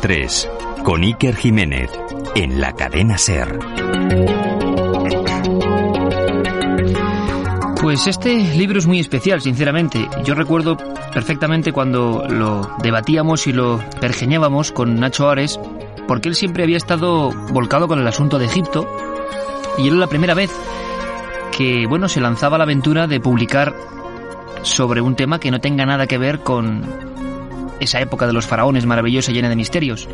3, con Iker Jiménez, en la cadena Ser. Pues este libro es muy especial, sinceramente. Yo recuerdo perfectamente cuando lo debatíamos y lo pergeñábamos con Nacho Ares, porque él siempre había estado volcado con el asunto de Egipto, y era la primera vez que, bueno, se lanzaba la aventura de publicar sobre un tema que no tenga nada que ver con esa época de los faraones maravillosa llena de misterios.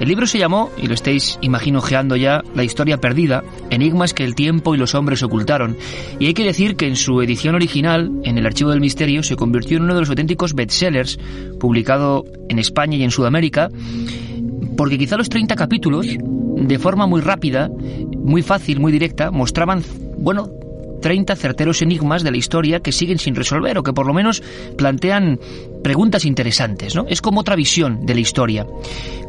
El libro se llamó, y lo estáis imagino ya, La historia perdida, enigmas que el tiempo y los hombres ocultaron. Y hay que decir que en su edición original, en el Archivo del Misterio, se convirtió en uno de los auténticos bestsellers, publicado en España y en Sudamérica, porque quizá los 30 capítulos, de forma muy rápida, muy fácil, muy directa, mostraban, bueno, 30 certeros enigmas de la historia que siguen sin resolver o que por lo menos plantean preguntas interesantes, ¿no? Es como otra visión de la historia.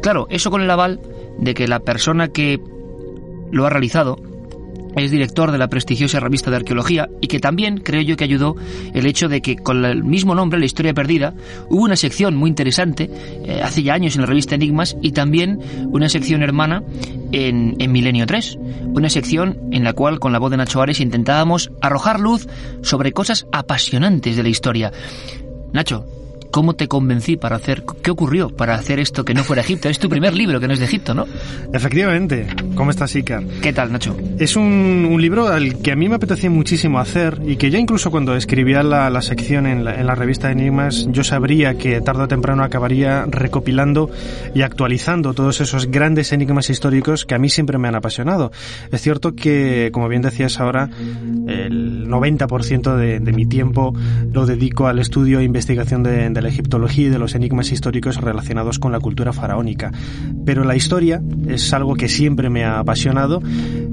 Claro, eso con el aval de que la persona que lo ha realizado es director de la prestigiosa revista de arqueología y que también creo yo que ayudó el hecho de que con el mismo nombre, La Historia Perdida, hubo una sección muy interesante eh, hace ya años en la revista Enigmas y también una sección hermana en, en Milenio 3, una sección en la cual con la voz de Nacho Ares intentábamos arrojar luz sobre cosas apasionantes de la historia. Nacho, ¿Cómo te convencí para hacer, qué ocurrió para hacer esto que no fuera Egipto? Es tu primer libro que no es de Egipto, ¿no? Efectivamente. ¿Cómo estás, Icar? ¿Qué tal, Nacho? Es un, libro al que a mí me apetecía muchísimo hacer y que ya incluso cuando escribía la, sección en la, en la, revista de Enigmas, yo sabría que tarde o temprano acabaría recopilando y actualizando todos esos grandes enigmas históricos que a mí siempre me han apasionado. Es cierto que, como bien decías ahora, el 90% de, de mi tiempo lo dedico al estudio e investigación de, de la egiptología y de los enigmas históricos relacionados con la cultura faraónica. Pero la historia es algo que siempre me ha apasionado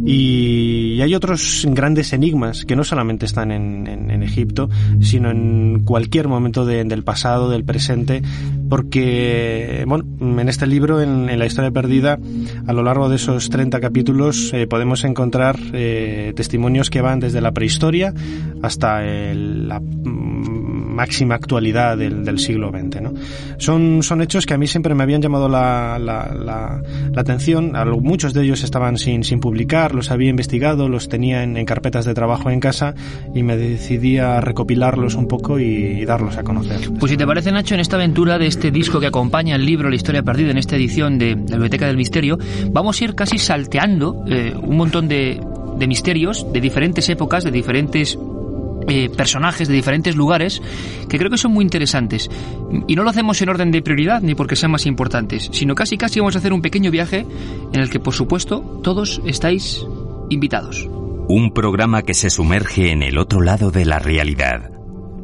y hay otros grandes enigmas que no solamente están en, Egipto, sino en cualquier momento del pasado, del presente, porque, bueno, en este libro, en, la historia perdida, a lo largo de esos 30 capítulos eh, podemos encontrar eh, testimonios que van desde la prehistoria hasta la máxima actualidad del, del siglo XX. ¿no? Son, son hechos que a mí siempre me habían llamado la, la, la, atención. Muchos de ellos estaban sin, sin publicar, los había investigado, los tenía en, carpetas de trabajo en casa y me decidí a recopilarlos un poco y, darlos a conocer. Pues si te parece, Nacho, en esta aventura de este disco que acompaña el libro La historia perdida en esta edición de la Biblioteca del Misterio, vamos a ir casi salteando eh, un montón de, de misterios de diferentes épocas, de diferentes eh, personajes de diferentes lugares que creo que son muy interesantes. Y no lo hacemos en orden de prioridad ni porque sean más importantes, sino casi casi vamos a hacer un pequeño viaje en el que por supuesto todos estáis invitados. Un programa que se sumerge en el otro lado de la realidad.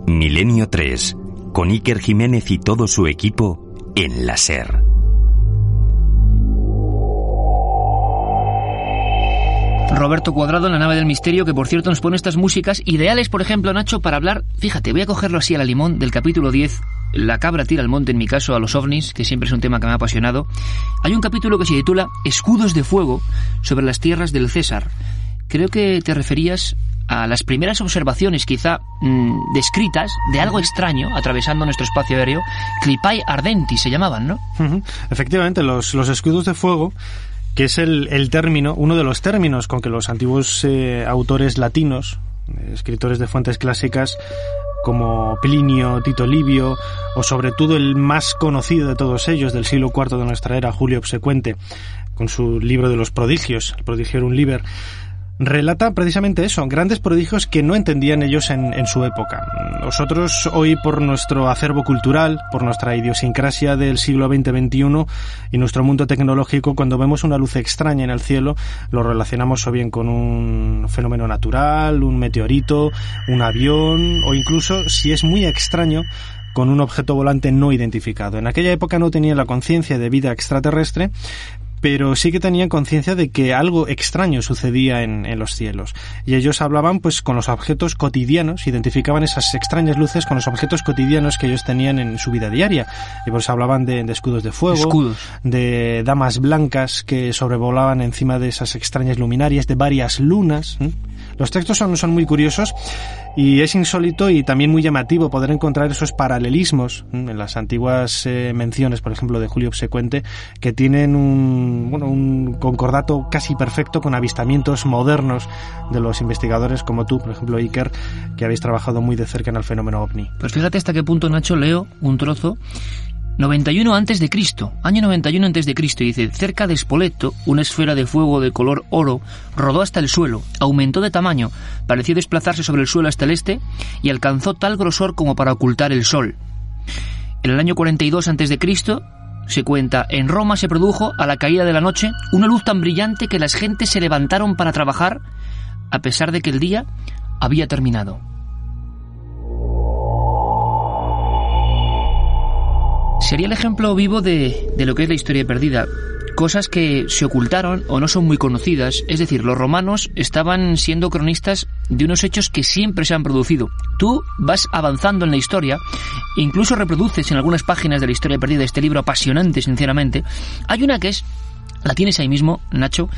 Milenio 3, con Iker Jiménez y todo su equipo en la SER. Roberto Cuadrado en la nave del misterio, que por cierto nos pone estas músicas ideales, por ejemplo, Nacho, para hablar, fíjate, voy a cogerlo así a la limón del capítulo 10, La cabra tira al monte, en mi caso, a los ovnis, que siempre es un tema que me ha apasionado. Hay un capítulo que se titula Escudos de fuego sobre las tierras del César. Creo que te referías a las primeras observaciones, quizá mm, descritas, de algo extraño atravesando nuestro espacio aéreo. Clipai ardenti se llamaban, ¿no? Efectivamente, los, los escudos de fuego que es el, el término, uno de los términos con que los antiguos eh, autores latinos, escritores de fuentes clásicas, como Plinio, Tito Livio, o sobre todo el más conocido de todos ellos del siglo IV de nuestra era, Julio Obsecuente, con su libro de los prodigios, el Prodigium Liber, relata precisamente eso, grandes prodigios que no entendían ellos en, en, su época. Nosotros hoy por nuestro acervo cultural, por nuestra idiosincrasia del siglo XX-XXI y nuestro mundo tecnológico, cuando vemos una luz extraña en el cielo, lo relacionamos o bien con un fenómeno natural, un meteorito, un avión o incluso, si es muy extraño, con un objeto volante no identificado. En aquella época no tenía la conciencia de vida extraterrestre, pero sí que tenían conciencia de que algo extraño sucedía en, en, los cielos. Y ellos hablaban pues con los objetos cotidianos, identificaban esas extrañas luces con los objetos cotidianos que ellos tenían en su vida diaria. Y por eso hablaban de, de escudos de fuego, Escudos. de damas blancas que sobrevolaban encima de esas extrañas luminarias, de varias lunas. ¿eh? Los textos son, son muy curiosos y es insólito y también muy llamativo poder encontrar esos paralelismos en las antiguas eh, menciones, por ejemplo, de Julio Obsecuente, que tienen un, bueno, un concordato casi perfecto con avistamientos modernos de los investigadores como tú, por ejemplo, Iker, que habéis trabajado muy de cerca en el fenómeno ovni. Pues fíjate hasta qué punto, Nacho, leo un trozo 91 antes de Cristo, año 91 antes de Cristo, dice, cerca de Spoleto, una esfera de fuego de color oro rodó hasta el suelo, aumentó de tamaño, pareció desplazarse sobre el suelo hasta el este y alcanzó tal grosor como para ocultar el sol. En el año 42 antes de Cristo, se cuenta, en Roma se produjo, a la caída de la noche, una luz tan brillante que las gentes se levantaron para trabajar, a pesar de que el día había terminado. Sería el ejemplo vivo de, de, lo que es la historia perdida. Cosas que se ocultaron o no son muy conocidas. Es decir, los romanos estaban siendo cronistas de unos hechos que siempre se han producido. Tú vas avanzando en la historia, incluso reproduces en algunas páginas de la historia perdida este libro apasionante, sinceramente. Hay una que es, la tienes ahí mismo, Nacho,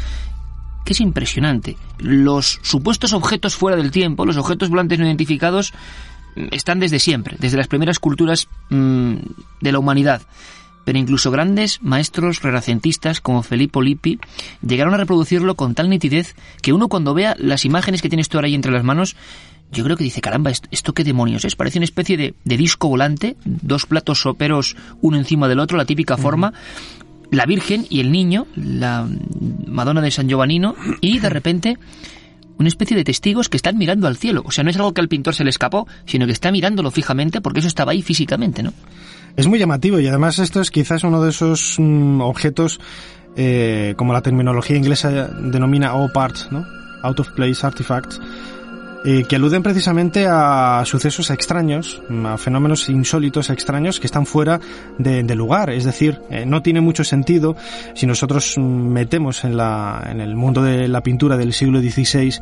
que es impresionante. Los supuestos objetos fuera del tiempo, los objetos volantes no identificados, están desde siempre, desde las primeras culturas mmm, de la humanidad. Pero incluso grandes maestros renacentistas como Filippo Lippi llegaron a reproducirlo con tal nitidez que uno cuando vea las imágenes que tienes tú ahora ahí entre las manos, yo creo que dice, caramba, ¿esto, esto qué demonios es? Parece una especie de, de, disco volante, dos platos soperos uno encima del otro, la típica uh -huh. forma, la Virgen y el niño, la Madonna de San Giovannino, y de repente una especie de testigos que están mirando al cielo. O sea, no es algo que al pintor se le escapó, sino que está mirándolo fijamente porque eso estaba ahí físicamente, ¿no? Es muy llamativo y además esto es quizás uno de esos mmm, objetos, eh, como la terminología inglesa denomina OPART, ¿no? Out of Place Artifacts, eh, que aluden precisamente a sucesos extraños, a fenómenos insólitos extraños que están fuera de, de lugar. Es decir, eh, no tiene mucho sentido si nosotros metemos en, la, en el mundo de la pintura del siglo XVI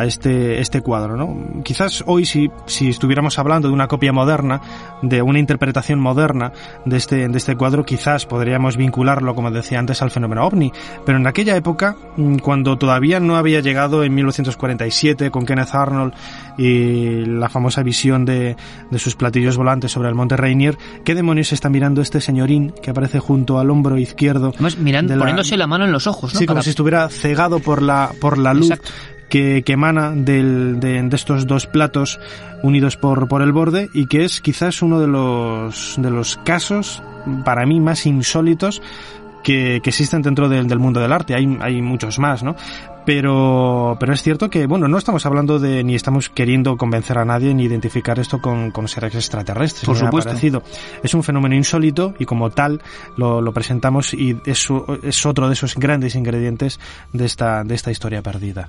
a este, este cuadro, ¿no? Quizás hoy si, si estuviéramos hablando de una copia moderna, de una interpretación moderna de este, de este cuadro, quizás podríamos vincularlo, como decía antes, al fenómeno ovni. Pero en aquella época, cuando todavía no había llegado en 1947 con Kenneth Arnold y la famosa visión de, de sus platillos volantes sobre el monte Rainier, ¿qué demonios está mirando este señorín que aparece junto al hombro izquierdo? Además, mirando, la... poniéndose la mano en los ojos, ¿no? Sí, como Para... si estuviera cegado por la, por la luz. Exacto que, que emana del, de, de, estos dos platos unidos por, por el borde y que es quizás uno de los, de los casos para mí más insólitos que, que existen dentro del, del, mundo del arte. Hay, hay muchos más, ¿no? Pero, pero es cierto que, bueno, no estamos hablando de, ni estamos queriendo convencer a nadie ni identificar esto con, con seres extraterrestres. Por supuesto. Parecido. Es un fenómeno insólito y como tal lo, lo presentamos y es, es otro de esos grandes ingredientes de esta, de esta historia perdida.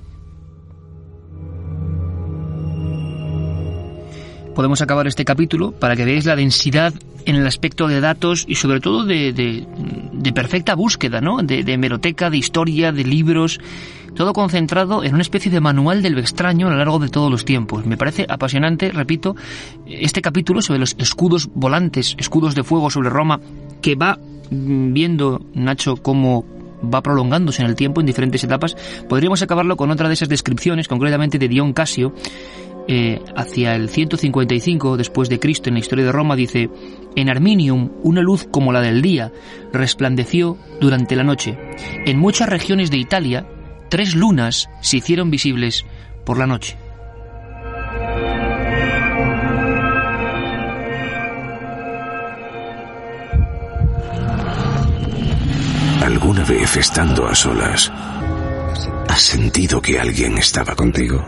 Podemos acabar este capítulo para que veáis la densidad en el aspecto de datos y sobre todo de, perfecta búsqueda, ¿no? De, de, hemeroteca, de historia, de libros, todo concentrado en una especie de manual del extraño a lo largo de todos los tiempos. Me parece apasionante, repito, este capítulo sobre los escudos volantes, escudos de fuego sobre Roma, que va viendo, Nacho, cómo va prolongándose en el tiempo en diferentes etapas. Podríamos acabarlo con otra de esas descripciones, concretamente de Dion Casio, eh, hacia el 155 después de Cristo en la historia de Roma dice en Arminium una luz como la del día resplandeció durante la noche en muchas regiones de Italia tres lunas se hicieron visibles por la noche ¿Alguna vez estando a solas has sentido que alguien estaba contigo?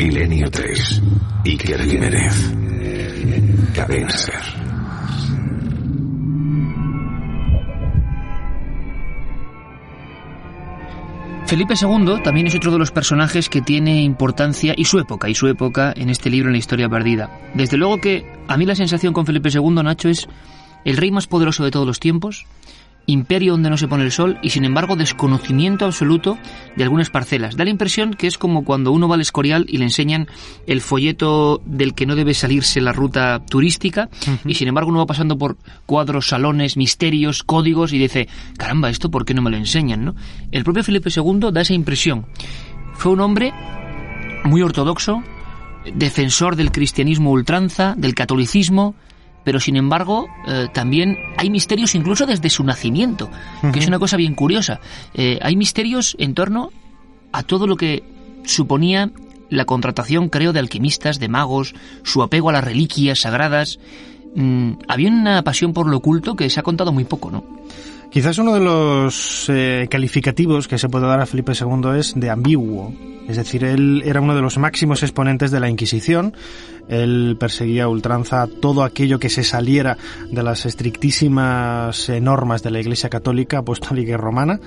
Milenio 3. Iker Jiménez. Cadena Ser. Felipe II también es otro de los personajes que tiene importancia y su época, y su época en este libro en la historia perdida. Desde luego que a mí la sensación con Felipe II, Nacho, es el rey más poderoso de todos los tiempos imperio donde no se pone el sol y sin embargo desconocimiento absoluto de algunas parcelas. Da la impresión que es como cuando uno va al Escorial y le enseñan el folleto del que no debe salirse la ruta turística y sin embargo uno va pasando por cuadros, salones, misterios, códigos y dice, caramba, ¿esto por qué no me lo enseñan? ¿no? El propio Felipe II da esa impresión. Fue un hombre muy ortodoxo, defensor del cristianismo ultranza, del catolicismo, pero sin embargo eh, también hay misterios incluso desde su nacimiento, que es una cosa bien curiosa. Eh, hay misterios en torno a todo lo que suponía la contratación, creo, de alquimistas, de magos, su apego a las reliquias sagradas. Mm, había una pasión por lo oculto que se ha contado muy poco, ¿no? Quizás uno de los eh, calificativos que se puede dar a Felipe II es de ambiguo. Es decir, él era uno de los máximos exponentes de la Inquisición. Él perseguía a ultranza todo aquello que se saliera de las estrictísimas eh, normas de la Iglesia Católica, Apostólica y Romana.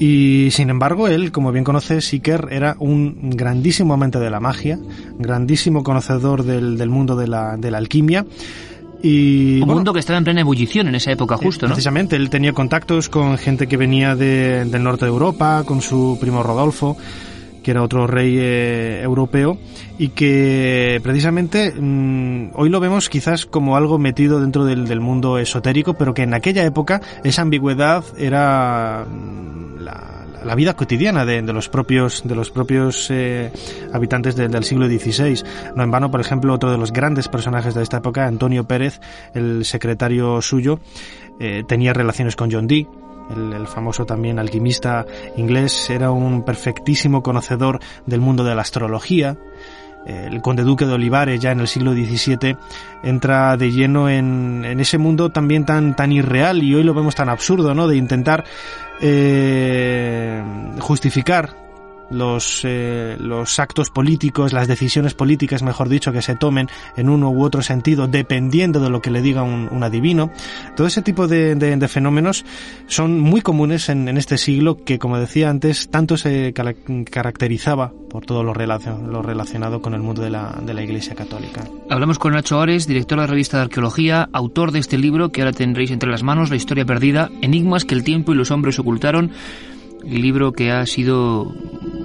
Y sin embargo, él, como bien conoce, Siker era un grandísimo amante de la magia, grandísimo conocedor del, del mundo de la, de la alquimia y, un mundo que estaba en plena ebullición en esa época justo, ¿no? Precisamente, él tenía contactos con gente que venía de, del norte de Europa, con su primo Rodolfo, que era otro rey eh, europeo, y que precisamente mm, hoy lo vemos quizás como algo metido dentro del, del, mundo esotérico, pero que en aquella época esa ambigüedad era la, vida cotidiana de, los propios de los propios eh, habitantes de, del siglo XVI. No en vano, por ejemplo, otro de los grandes personajes de esta época, Antonio Pérez, el secretario suyo, eh, tenía relaciones con John Dee, el, famoso también alquimista inglés, era un perfectísimo conocedor del mundo de la astrología. El conde duque de Olivares ya en el siglo XVII entra de lleno en, en ese mundo también tan, tan irreal y hoy lo vemos tan absurdo, ¿no? De intentar eh, justificar los, eh, los actos políticos, las decisiones políticas, mejor dicho, que se tomen en uno u otro sentido, dependiendo de lo que le diga un, un adivino. Todo ese tipo de, de, fenómenos son muy comunes en, este siglo que, como decía antes, tanto se caracterizaba por todo lo, relacion relacionado con el mundo de la, de la Iglesia Católica. Hablamos con Nacho Ares, director de la revista de Arqueología, autor de este libro que ahora tendréis entre las manos, La historia perdida, enigmas que el tiempo y los hombres ocultaron libro que ha sido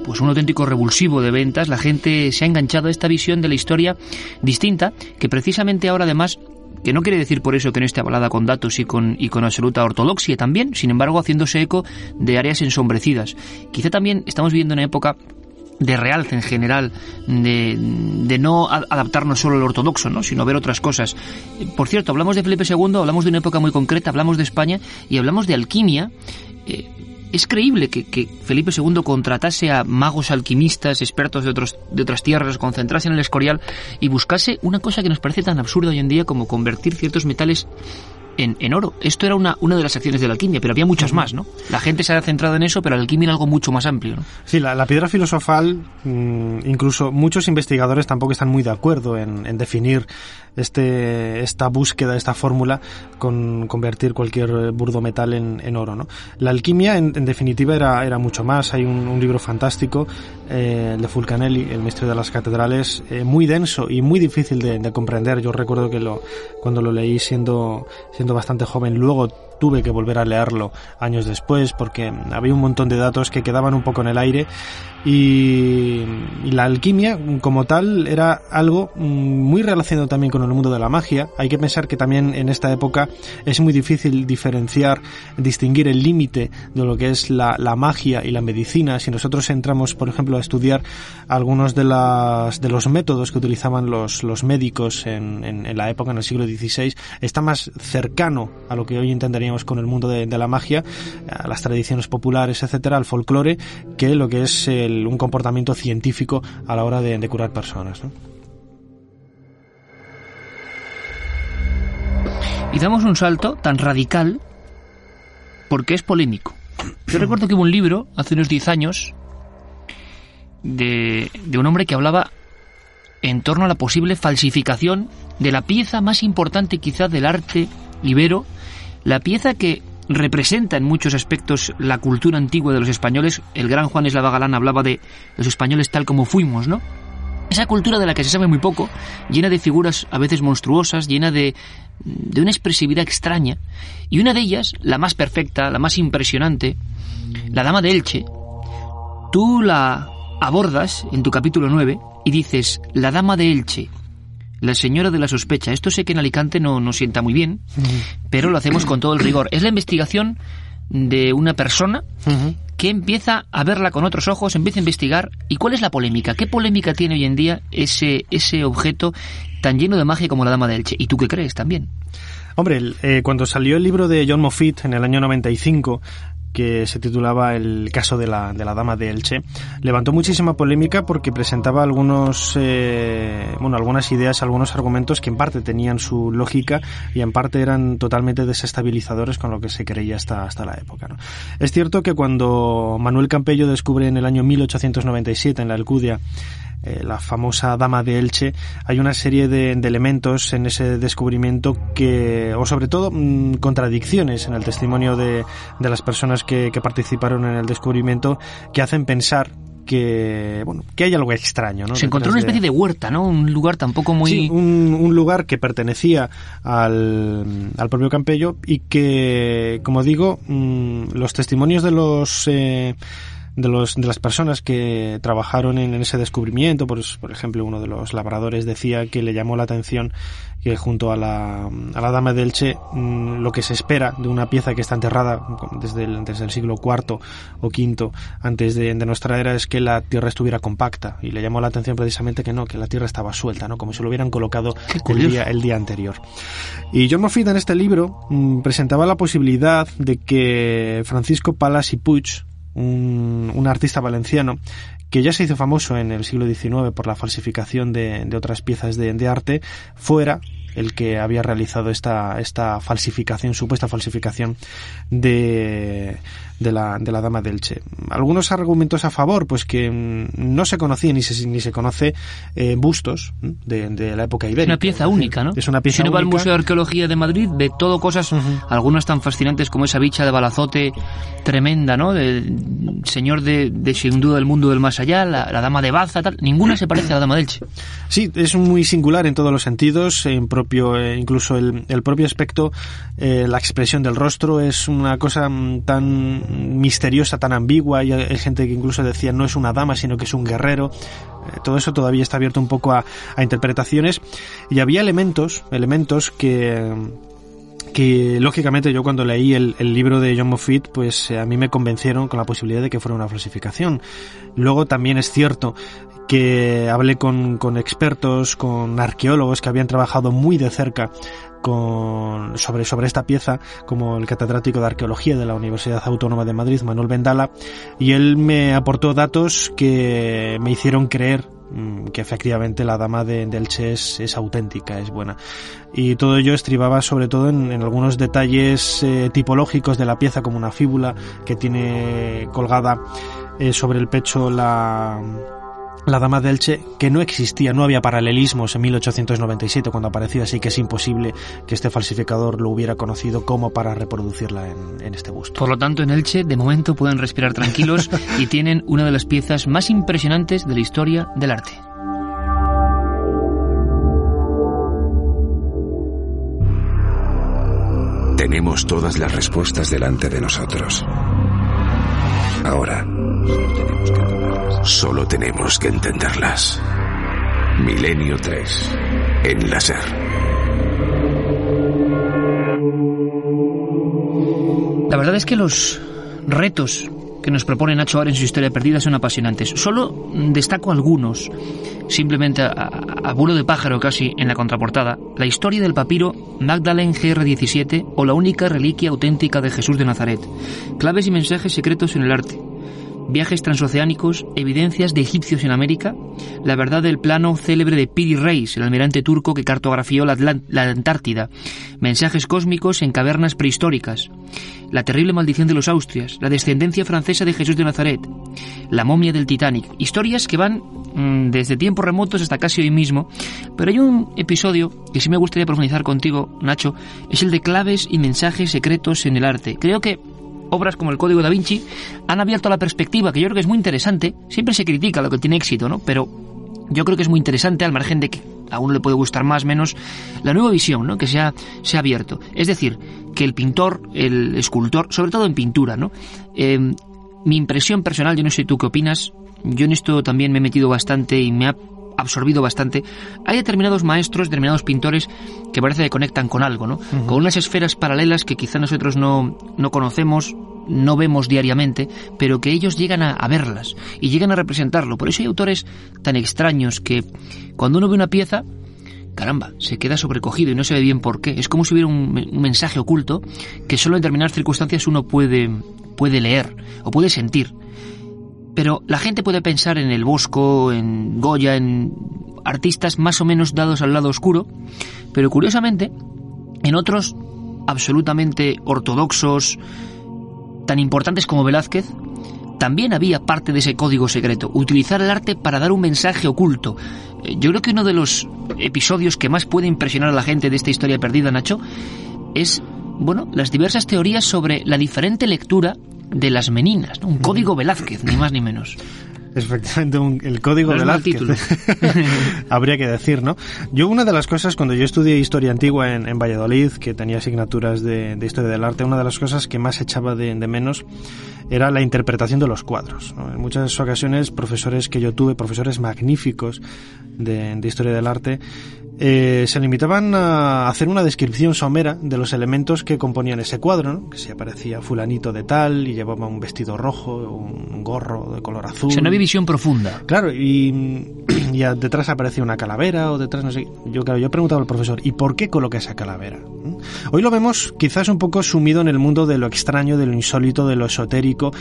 pues un auténtico revulsivo de ventas. La gente se ha enganchado a esta visión de la historia distinta, que precisamente ahora además que no quiere decir por eso que no esté avalada con datos y con, y con absoluta ortodoxia también, sin embargo haciéndose eco de áreas ensombrecidas. Quizá también estamos viviendo una época de realce en general, de, de no adaptarnos solo al ortodoxo, ¿no? sino ver otras cosas. Por cierto, hablamos de Felipe II, hablamos de una época muy concreta, hablamos de España y hablamos de alquimia. Eh, es creíble que, que, Felipe II contratase a magos alquimistas, expertos de, otros, de otras tierras, concentrase en el Escorial y buscase una cosa que nos parece tan absurda hoy en día como convertir ciertos metales en, en, oro. Esto era una, una de las acciones de la alquimia, pero había muchas más, ¿no? La gente se ha centrado en eso, pero la alquimia era algo mucho más amplio, ¿no? Sí, la, la piedra filosofal, mmm, incluso muchos investigadores tampoco están muy de acuerdo en, en definir este, esta búsqueda, esta fórmula con convertir cualquier burdo metal en, en oro. ¿no? La alquimia, en, definitiva, era, era mucho más. Hay un, libro fantástico, eh, de Fulcanelli, El misterio de las catedrales, eh, muy denso y muy difícil de, de, comprender. Yo recuerdo que lo, cuando lo leí siendo, siendo bastante joven, luego tuve que volver a leerlo años después porque había un montón de datos que quedaban un poco en el aire y, la alquimia como tal era algo muy relacionado también con el mundo de la magia. Hay que pensar que también en esta época es muy difícil diferenciar, distinguir el límite de lo que es la, la, magia y la medicina. Si nosotros entramos, por ejemplo, a estudiar algunos de, las, de los métodos que utilizaban los, los médicos en, en, en la época, en el siglo XVI, está más cercano a lo que hoy entenderíamos con el mundo de, de la magia, a las tradiciones populares, etcétera, al folclore, que lo que es el un comportamiento científico a la hora de, de curar personas. ¿no? Y damos un salto tan radical porque es polémico. Yo recuerdo que hubo un libro hace unos 10 años de, de un hombre que hablaba en torno a la posible falsificación de la pieza más importante quizá del arte ibero, la pieza que representa en muchos aspectos la cultura antigua de los españoles. El gran Juan Eslava Galán hablaba de los españoles tal como fuimos, ¿no? Esa cultura de la que se sabe muy poco, llena de figuras a veces monstruosas, llena de de una expresividad extraña, y una de ellas, la más perfecta, la más impresionante, la Dama de Elche, tú la abordas en tu capítulo 9 y dices, la Dama de Elche, la señora de la sospecha. Esto sé que en Alicante no nos sienta muy bien, pero lo hacemos con todo el rigor. Es la investigación de una persona que empieza a verla con otros ojos, empieza a investigar. ¿Y cuál es la polémica? ¿Qué polémica tiene hoy en día ese, ese objeto tan lleno de magia como la Dama de Elche? ¿Y tú qué crees también? Hombre, eh, cuando salió el libro de John Moffitt en el año 95, que se titulaba El caso de la, de la dama de Elche, levantó muchísima polémica porque presentaba algunos, eh, bueno, algunas ideas, algunos argumentos que en parte tenían su lógica y en parte eran totalmente desestabilizadores con lo que se creía hasta, hasta la época. Es cierto que cuando Manuel Campello descubre en el año 1897 en la Alcudia eh, la famosa dama de Elche, hay una serie de, elementos en ese descubrimiento que, o sobre todo, mm, contradicciones en el testimonio de, de las personas que, participaron en el descubrimiento que hacen pensar que bueno que hay algo extraño ¿no? se encontró una especie de... huerta no un lugar tampoco muy sí, un, lugar que pertenecía al, al propio Campello y que como digo mm, los testimonios de los eh, de, los, de las personas que trabajaron en, ese descubrimiento, por, por, ejemplo, uno de los labradores decía que le llamó la atención que junto a la, a la Dama del Che mm, lo que se espera de una pieza que está enterrada desde el, desde el siglo IV o V antes de, de, nuestra era es que la tierra estuviera compacta y le llamó la atención precisamente que no, que la tierra estaba suelta, ¿no? como si lo hubieran colocado el día, el día anterior. Y John Moffitt en este libro mm, presentaba la posibilidad de que Francisco Palas y Puig, un, artista valenciano que ya se hizo famoso en el siglo XIX por la falsificación de, otras piezas de, de, arte, fuera el que había realizado esta, esta falsificación, supuesta falsificación de, de la, de la Dama del Che. Algunos argumentos a favor, pues que mm, no se conocía ni se, ni se conoce eh, bustos de, de, la época ibérica. Es una pieza única, ¿no? Es una pieza si uno va al Museo de Arqueología de Madrid, ve todo cosas, algunas tan fascinantes como esa bicha de balazote tremenda, ¿no? Del señor de, de sin duda del mundo del más allá, la, Dama de Baza, tal. Ninguna se parece a la Dama del Che. Sí, es muy singular en todos los sentidos, en propio, eh, incluso el, el, propio aspecto, eh, la expresión del rostro es una cosa mm, tan misteriosa, tan ambigua, y hay gente que incluso decía no es una dama, sino que es un guerrero. Eh, todo eso todavía está abierto un poco a, interpretaciones. Y había elementos, elementos que que lógicamente yo cuando leí el, libro de John Moffitt, pues eh, a mí me convencieron con la posibilidad de que fuera una falsificación. Luego también es cierto que hablé con, con expertos, con arqueólogos que habían trabajado muy de cerca con, sobre, sobre esta pieza, como el catedrático de arqueología de la Universidad Autónoma de Madrid, Manuel Vendala, y él me aportó datos que me hicieron creer mm, que efectivamente la dama de, del Che es, auténtica, es buena. Y todo ello estribaba sobre todo en, algunos detalles eh, tipológicos de la pieza, como una fíbula que tiene colgada eh, sobre el pecho la, la Dama de Elche, que no existía, no había paralelismos en 1897 cuando apareció, así que es imposible que este falsificador lo hubiera conocido como para reproducirla en, en este busto. Por lo tanto, en Elche, de momento pueden respirar tranquilos y tienen una de las piezas más impresionantes de la historia del arte. Tenemos todas las respuestas delante de nosotros. Ahora, solo tenemos que entenderlas. Milenio 3, en láser. La verdad es que los retos que nos propone Nacho ahora en su historia perdida son apasionantes. Solo destaco algunos, simplemente a, a, vuelo de pájaro casi en la contraportada, la historia del papiro Magdalene GR17 o la única reliquia auténtica de Jesús de Nazaret, claves y mensajes secretos en el arte, viajes transoceánicos, evidencias de egipcios en América, la verdad del plano célebre de Piri Reis, el almirante turco que cartografió la, Antártida, mensajes cósmicos en cavernas prehistóricas, la terrible maldición de los Austrias, la descendencia francesa de Jesús de Nazaret, la momia del Titanic, historias que van mm, desde tiempos remotos hasta casi hoy mismo, pero hay un episodio que sí me gustaría profundizar contigo, Nacho, es el de claves y mensajes secretos en el arte. Creo que obras como el Código da Vinci han abierto la perspectiva, que yo creo que es muy interesante. Siempre se critica lo que tiene éxito, ¿no? Pero yo creo que es muy interesante, al margen de que a uno le puede gustar más, menos, la nueva visión, ¿no? Que se ha, abierto. Es decir, que el pintor, el escultor, sobre todo en pintura, ¿no? Eh, mi impresión personal, yo no sé tú qué opinas, yo en esto también me he metido bastante y me ha absorbido bastante. Hay determinados maestros, determinados pintores que parece que conectan con algo, ¿no? Con unas esferas paralelas que quizá nosotros no, no conocemos, no vemos diariamente, pero que ellos llegan a, a, verlas y llegan a representarlo. Por eso hay autores tan extraños que cuando uno ve una pieza, caramba, se queda sobrecogido y no se ve bien por qué. Es como si hubiera un, un mensaje oculto que solo en determinadas circunstancias uno puede, puede leer o puede sentir. Pero la gente puede pensar en el Bosco, en Goya, en artistas más o menos dados al lado oscuro, pero curiosamente, en otros absolutamente ortodoxos, tan importantes como Velázquez, también había parte de ese código secreto, utilizar el arte para dar un mensaje oculto. Yo creo que uno de los episodios que más puede impresionar a la gente de esta historia perdida, Nacho, es, bueno, las diversas teorías sobre la diferente lectura de las meninas, ¿no? un código Velázquez, ni más ni menos. Efectivamente, un, el código No título. Habría que decir, ¿no? Yo una de las cosas, cuando yo estudié historia antigua en, en Valladolid, que tenía asignaturas de, de, historia del arte, una de las cosas que más echaba de, de menos era la interpretación de los cuadros. ¿no? En muchas ocasiones, profesores que yo tuve, profesores magníficos de, de historia del arte, eh, se limitaban a hacer una descripción somera de los elementos que componían ese cuadro, ¿no? que si aparecía fulanito de tal y llevaba un vestido rojo, un gorro de color azul. O sea, no había visión profunda. Claro, y, y detrás aparecía una calavera o detrás no sé. Yo claro, yo he preguntado al profesor, ¿y por qué coloca esa calavera? Hoy lo vemos quizás un poco sumido en el mundo de lo extraño, de lo insólito, de lo esotérico.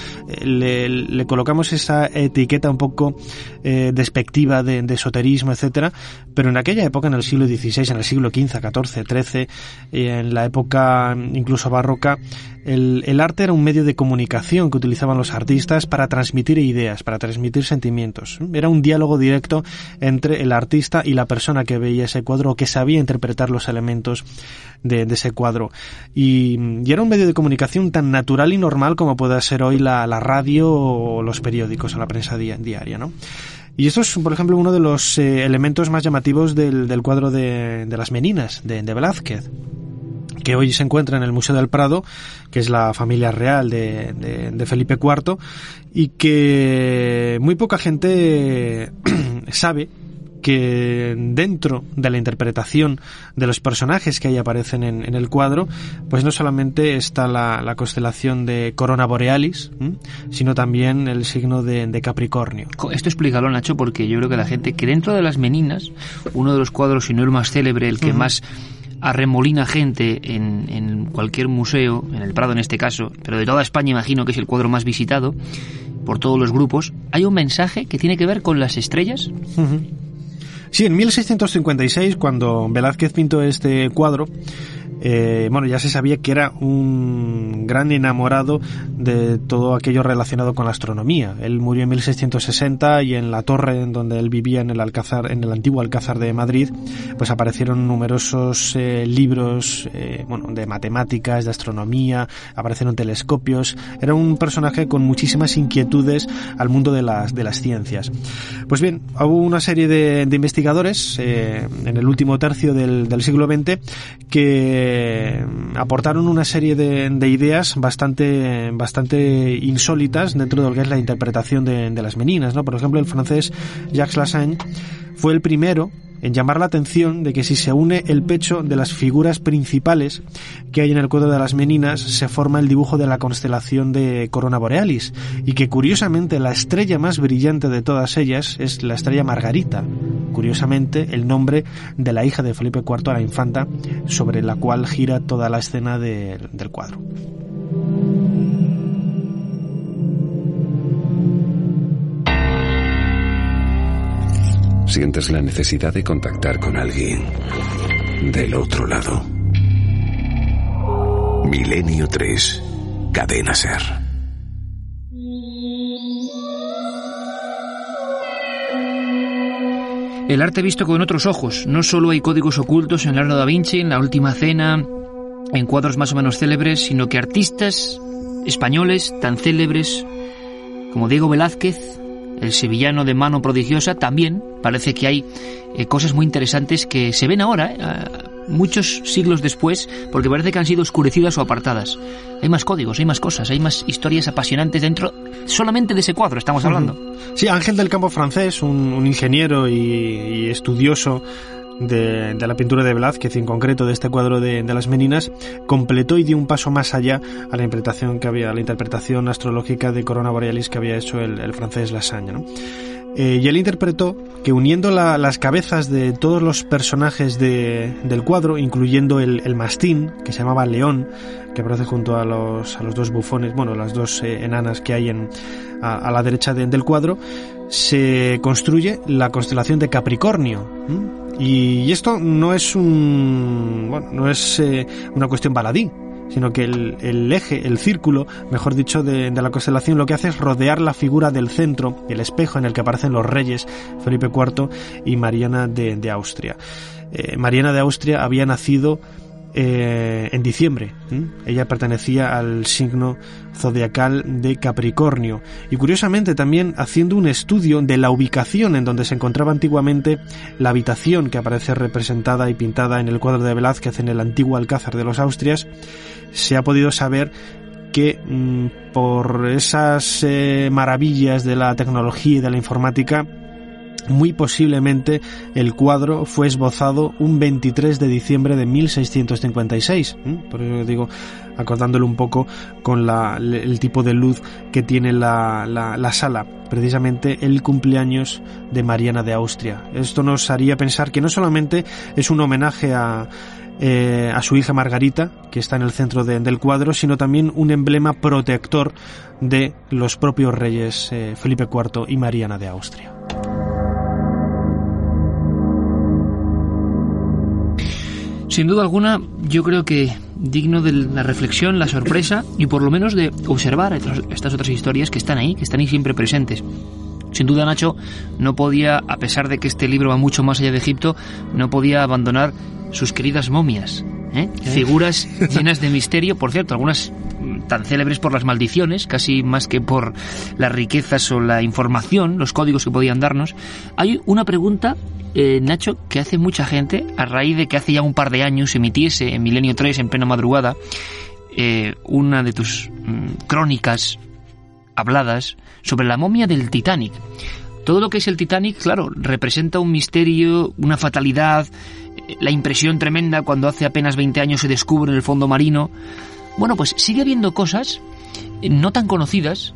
Le, le colocamos esa etiqueta un poco eh, despectiva de, de esoterismo, etcétera, pero en aquella época, en el siglo XVI, en el siglo XV, XIV, XIII, en la época incluso barroca, el, arte era un medio de comunicación que utilizaban los artistas para transmitir ideas, para transmitir sentimientos. Era un diálogo directo entre el artista y la persona que veía ese cuadro o que sabía interpretar los elementos de, ese cuadro. Y, y, era un medio de comunicación tan natural y normal como puede ser hoy la, radio o los periódicos o la prensa di diaria, ¿no? Y esto es, por ejemplo, uno de los eh, elementos más llamativos del, cuadro de, de, las Meninas, de, de Velázquez que hoy se encuentra en el Museo del Prado, que es la familia real de, de, de Felipe IV, y que muy poca gente sabe que dentro de la interpretación de los personajes que ahí aparecen en, en el cuadro, pues no solamente está la, la constelación de Corona Borealis, ¿m? sino también el signo de, de, Capricornio. Esto explícalo, Nacho, porque yo creo que la gente que dentro de las meninas, uno de los cuadros, si no el más célebre, el que uh -huh. más arremolina gente en, en cualquier museo, en el Prado en este caso, pero de toda España imagino que es el cuadro más visitado por todos los grupos, hay un mensaje que tiene que ver con las estrellas. Uh -huh. Sí, en 1656, cuando Velázquez pintó este cuadro, eh, bueno, ya se sabía que era un gran enamorado de todo aquello relacionado con la astronomía. Él murió en 1660 y en la torre en donde él vivía en el Alcázar, en el antiguo Alcázar de Madrid, pues aparecieron numerosos eh, libros, eh, bueno, de matemáticas, de astronomía, aparecieron telescopios. Era un personaje con muchísimas inquietudes al mundo de las de las ciencias. Pues bien, hubo una serie de, de investigadores eh, en el último tercio del, del siglo XX que aportaron una serie de, de, ideas bastante, bastante insólitas dentro de lo que es la interpretación de, de las meninas, ¿no? Por ejemplo, el francés Jacques Lassagne fue el primero en llamar la atención de que si se une el pecho de las figuras principales que hay en el cuadro de las meninas se forma el dibujo de la constelación de Corona Borealis y que curiosamente la estrella más brillante de todas ellas es la estrella Margarita, curiosamente el nombre de la hija de Felipe IV, la infanta, sobre la cual gira toda la escena de, del cuadro. sientes la necesidad de contactar con alguien del otro lado. Milenio 3, Cadena Ser. El arte visto con otros ojos. No solo hay códigos ocultos en Leonardo da Vinci, en La Última Cena, en cuadros más o menos célebres, sino que artistas españoles tan célebres como Diego Velázquez el sevillano de mano prodigiosa, también parece que hay eh, cosas muy interesantes que se ven ahora, eh, muchos siglos después, porque parece que han sido oscurecidas o apartadas. Hay más códigos, hay más cosas, hay más historias apasionantes dentro solamente de ese cuadro, estamos hablando. Sí, Ángel del Campo francés, un, ingeniero y estudioso de, la pintura de Velázquez, en concreto de este cuadro de, las Meninas, completó y dio un paso más allá a la interpretación que había, la interpretación astrológica de Corona Borealis que había hecho el, francés Lassagne. ¿no? Eh, y él interpretó que uniendo las cabezas de todos los personajes del cuadro, incluyendo el, mastín, que se llamaba León, que aparece junto a los, a los dos bufones, bueno, las dos eh, enanas que hay en, a, la derecha del cuadro, se construye la constelación de Capricornio. Y esto no es un, bueno, no es eh, una cuestión baladí, sino que el, eje, el círculo, mejor dicho, de, la constelación lo que hace es rodear la figura del centro, el espejo en el que aparecen los reyes Felipe IV y Mariana de, Austria. Eh, Mariana de Austria había nacido eh, en diciembre. Ella pertenecía al signo zodiacal de Capricornio. Y curiosamente también haciendo un estudio de la ubicación en donde se encontraba antiguamente la habitación que aparece representada y pintada en el cuadro de Velázquez en el antiguo Alcázar de los Austrias, se ha podido saber que mm, por esas eh, maravillas de la tecnología y de la informática muy posiblemente el cuadro fue esbozado un 23 de diciembre de 1656. Por eso digo, acordándolo un poco con la, el tipo de luz que tiene la, la, sala, precisamente el cumpleaños de Mariana de Austria. Esto nos haría pensar que no solamente es un homenaje a, eh, a su hija Margarita, que está en el centro del cuadro, sino también un emblema protector de los propios reyes eh, Felipe IV y Mariana de Austria. Sin duda alguna, yo creo que digno de la reflexión, la sorpresa y por lo menos de observar estas otras historias que están ahí, que están ahí siempre presentes. Sin duda, Nacho no podía, a pesar de que este libro va mucho más allá de Egipto, no podía abandonar sus queridas momias. ¿eh? Figuras llenas de misterio, por cierto, algunas tan célebres por las maldiciones, casi más que por las riquezas o la información, los códigos que podían darnos. Hay una pregunta eh, Nacho, que hace mucha gente, a raíz de que hace ya un par de años emitiese en Milenio 3 en plena madrugada eh, una de tus mm, crónicas habladas sobre la momia del Titanic. Todo lo que es el Titanic, claro, representa un misterio, una fatalidad, eh, la impresión tremenda cuando hace apenas 20 años se descubre en el fondo marino. Bueno, pues sigue habiendo cosas no tan conocidas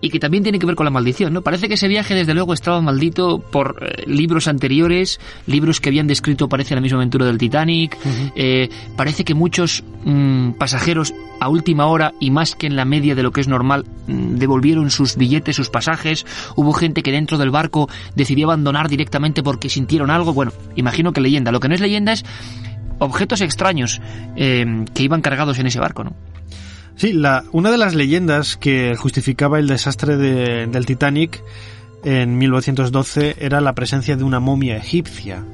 y que también tiene que ver con la maldición, ¿no? Parece que ese viaje desde luego estaba maldito por eh, libros anteriores, libros que habían descrito parece la misma aventura del Titanic, eh, parece que muchos mm, pasajeros a última hora y más que en la media de lo que es normal mm, devolvieron sus billetes, sus pasajes, hubo gente que dentro del barco decidió abandonar directamente porque sintieron algo, bueno, imagino que leyenda, lo que no es leyenda es objetos extraños eh, que iban cargados en ese barco, ¿no? Sí, una de las leyendas que justificaba el desastre del Titanic en 1912 era la presencia de una momia egipcia.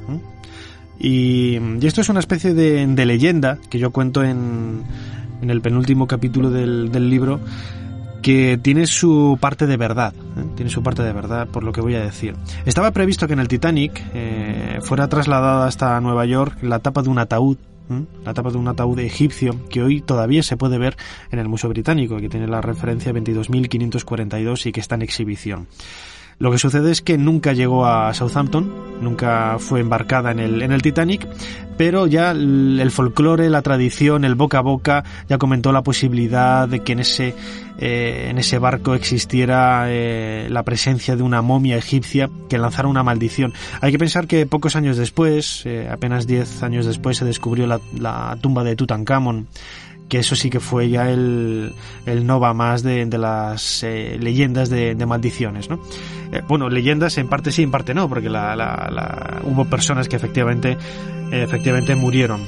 Y, esto es una especie de, leyenda que yo cuento en, en el penúltimo capítulo del, libro que tiene su parte de verdad, ¿eh? tiene su parte de verdad por lo que voy a decir. Estaba previsto que en el Titanic eh, fuera trasladada hasta Nueva York la tapa de un ataúd la tapa de un ataúd egipcio que hoy todavía se puede ver en el Museo Británico, que tiene la referencia 22.542 y que está en exhibición. Lo que sucede es que nunca llegó a Southampton, nunca fue embarcada en el, en el Titanic, pero ya el, folclore, la tradición, el boca a boca, ya comentó la posibilidad de que en ese, eh, en ese barco existiera eh, la presencia de una momia egipcia que lanzara una maldición. Hay que pensar que pocos años después, eh, apenas 10 años después, se descubrió la, la tumba de Tutankamón que eso sí que fue ya el, el no va más de, las eh, leyendas de, maldiciones, ¿no? Eh, bueno, leyendas en parte sí, en parte no, porque la, hubo personas que efectivamente, efectivamente murieron.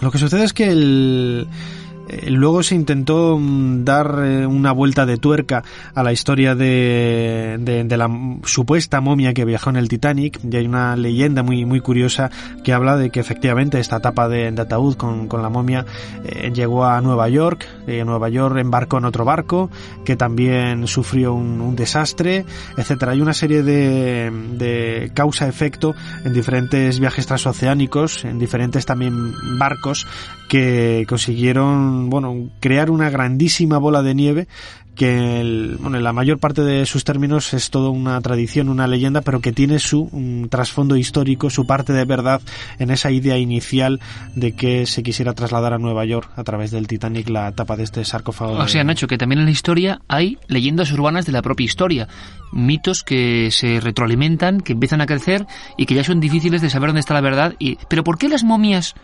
Lo que sucede es que el, Eh, luego se intentó mm, dar eh, una vuelta de tuerca a la historia de, de, la supuesta momia que viajó en el Titanic y hay una leyenda muy, muy curiosa que habla de que efectivamente esta etapa de, ataúd con, con, la momia eh, llegó a Nueva York, en Nueva York embarcó en otro barco que también sufrió un, un desastre, etcétera. Hay una serie de, de causa-efecto en diferentes viajes transoceánicos, en diferentes también barcos que consiguieron, bueno, crear una grandísima bola de nieve que bueno, en la mayor parte de sus términos es toda una tradición, una leyenda, pero que tiene su trasfondo histórico, su parte de verdad en esa idea inicial de que se quisiera trasladar a Nueva York a través del Titanic la tapa de este sarcófago. O sea, Nacho, que también en la historia hay leyendas urbanas de la propia historia, mitos que se retroalimentan, que empiezan a crecer y que ya son difíciles de saber dónde está la verdad. Y... Pero ¿por qué las momias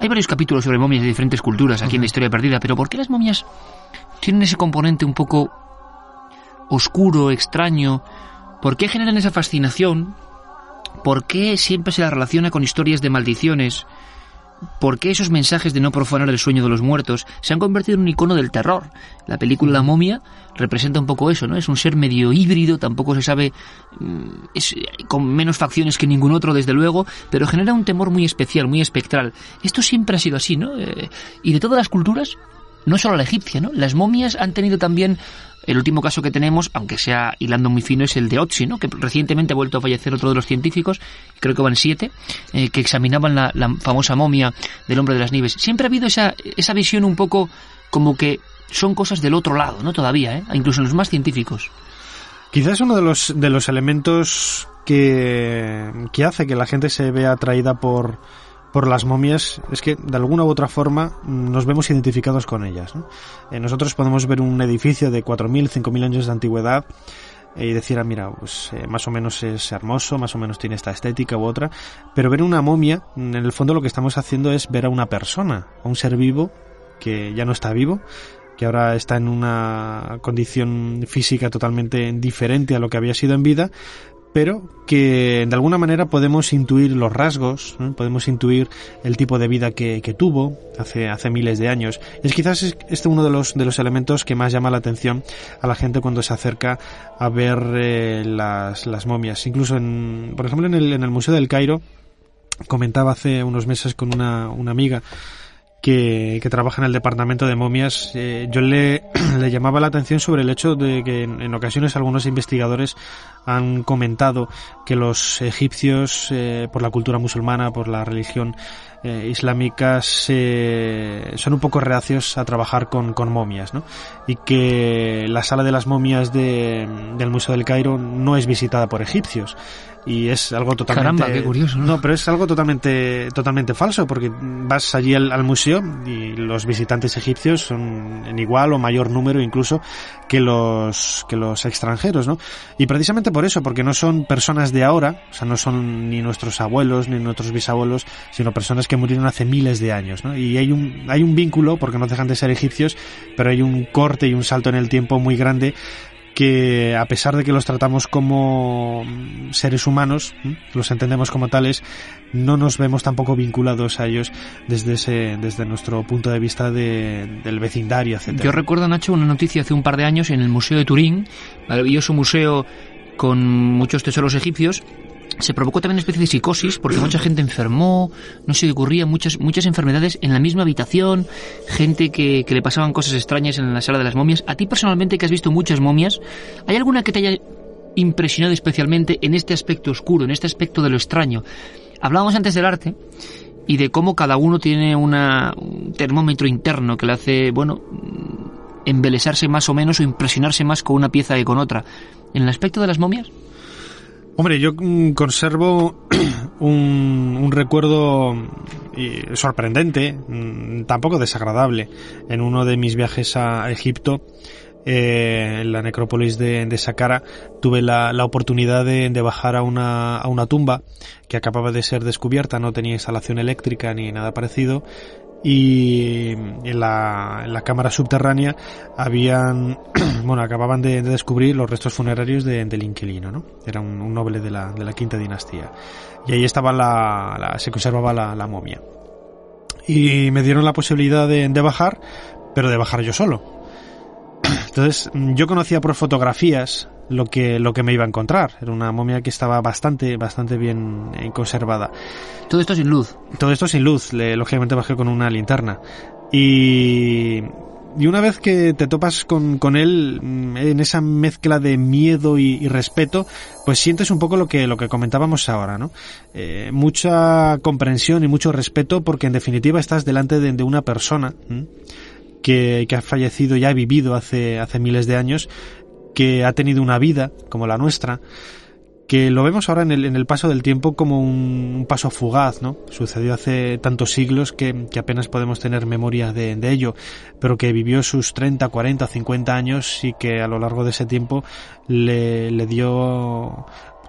hay varios capítulos sobre momias de diferentes culturas aquí en la historia perdida, pero ¿por qué las momias tienen ese componente un poco oscuro, extraño? ¿Por qué generan esa fascinación? ¿Por qué siempre se la relaciona con historias de maldiciones? Por qué esos mensajes de no profanar el sueño de los muertos se han convertido en un icono del terror. La película La momia representa un poco eso, ¿no? Es un ser medio híbrido, tampoco se sabe, mm, es con menos facciones que ningún otro, desde luego, pero genera un temor muy especial, muy espectral. Esto siempre ha sido así, ¿no? Eh, y de todas las culturas, no solo la egipcia, ¿no? Las momias han tenido también el último caso que tenemos, aunque sea hilando muy fino, es el de Otzi, ¿no? que recientemente ha vuelto a fallecer otro de los científicos, creo que van siete, eh, que examinaban la, famosa momia del hombre de las nieves. Siempre ha habido esa, esa visión un poco como que son cosas del otro lado, ¿no? Todavía, ¿eh? incluso en los más científicos. Quizás uno de los, de los elementos que, que hace que la gente se vea atraída por, por las momias es que de alguna u otra forma nos vemos identificados con ellas. Eh, nosotros podemos ver un edificio de 4.000, 5.000 años de antigüedad eh, y decir, ah, mira, pues eh, más o menos es hermoso, más o menos tiene esta estética u otra, pero ver una momia, en el fondo lo que estamos haciendo es ver a una persona, a un ser vivo que ya no está vivo, que ahora está en una condición física totalmente diferente a lo que había sido en vida, pero que de alguna manera podemos intuir los rasgos, podemos intuir el tipo de vida que, tuvo hace, hace miles de años. es quizás este uno de los, de los elementos que más llama la atención a la gente cuando se acerca a ver eh, las, las momias. Incluso, en, por ejemplo, en el, en el Museo del Cairo, comentaba hace unos meses con una, una amiga, que, trabaja en el departamento de momias, eh, yo le, le, llamaba la atención sobre el hecho de que en, ocasiones algunos investigadores han comentado que los egipcios, eh, por la cultura musulmana, por la religión eh, islámica, son un poco reacios a trabajar con, con momias, ¿no? Y que la sala de las momias de, del Museo del Cairo no es visitada por egipcios y es algo totalmente Caramba, qué curioso ¿no? pero es algo totalmente totalmente falso porque vas allí al, museo y los visitantes egipcios son en igual o mayor número incluso que los que los extranjeros no y precisamente por eso porque no son personas de ahora o sea no son ni nuestros abuelos ni nuestros bisabuelos sino personas que murieron hace miles de años ¿no? y hay un hay un vínculo porque no dejan de ser egipcios pero hay un corte y un salto en el tiempo muy grande que a pesar de que los tratamos como seres humanos, los entendemos como tales, no nos vemos tampoco vinculados a ellos desde ese, desde nuestro punto de vista del vecindario, etc. Yo recuerdo, Nacho, una noticia hace un par de años en el Museo de Turín, maravilloso museo con muchos tesoros egipcios, se provocó también una especie de psicosis porque mucha gente enfermó, no se ocurría muchas, muchas enfermedades en la misma habitación, gente que, que le pasaban cosas extrañas en la sala de las momias. A ti personalmente que has visto muchas momias, ¿hay alguna que te haya impresionado especialmente en este aspecto oscuro, en este aspecto de lo extraño? Hablábamos antes del arte y de cómo cada uno tiene un termómetro interno que le hace, bueno, embelesarse más o menos o impresionarse más con una pieza que con otra. ¿En el aspecto de las momias? Hombre, yo mm, conservo un, recuerdo sorprendente, mm, tampoco desagradable, en uno de mis viajes a Egipto. Eh, en la necrópolis de, de Saqqara tuve la, oportunidad de, bajar a una, a una tumba que acababa de ser descubierta, no tenía instalación eléctrica ni nada parecido y en la, en la cámara subterránea habían, bueno, acababan de, descubrir los restos funerarios de, del inquilino, ¿no? Era un, noble de la, de la quinta dinastía. Y ahí estaba la, se conservaba la, la momia. y me dieron la posibilidad de, de bajar, pero de bajar yo solo. Entonces, yo conocía por fotografías lo que, lo que me iba a encontrar. Era una momia que estaba bastante, bastante bien eh, conservada. Todo esto sin luz. Todo esto sin luz. Le, lógicamente bajé con una linterna. Y, y una vez que te topas con, con, él mm, en esa mezcla de miedo y, y, respeto, pues sientes un poco lo que, lo que comentábamos ahora, ¿no? Eh, mucha comprensión y mucho respeto porque en definitiva estás delante de, de una persona que, que, ha fallecido y ha vivido hace, hace miles de años, que ha tenido una vida como la nuestra, que lo vemos ahora en el, en el paso del tiempo como un, paso fugaz, ¿no? Sucedió hace tantos siglos que, que apenas podemos tener memoria de, de, ello, pero que vivió sus 30, 40, 50 años y que a lo largo de ese tiempo le, le dio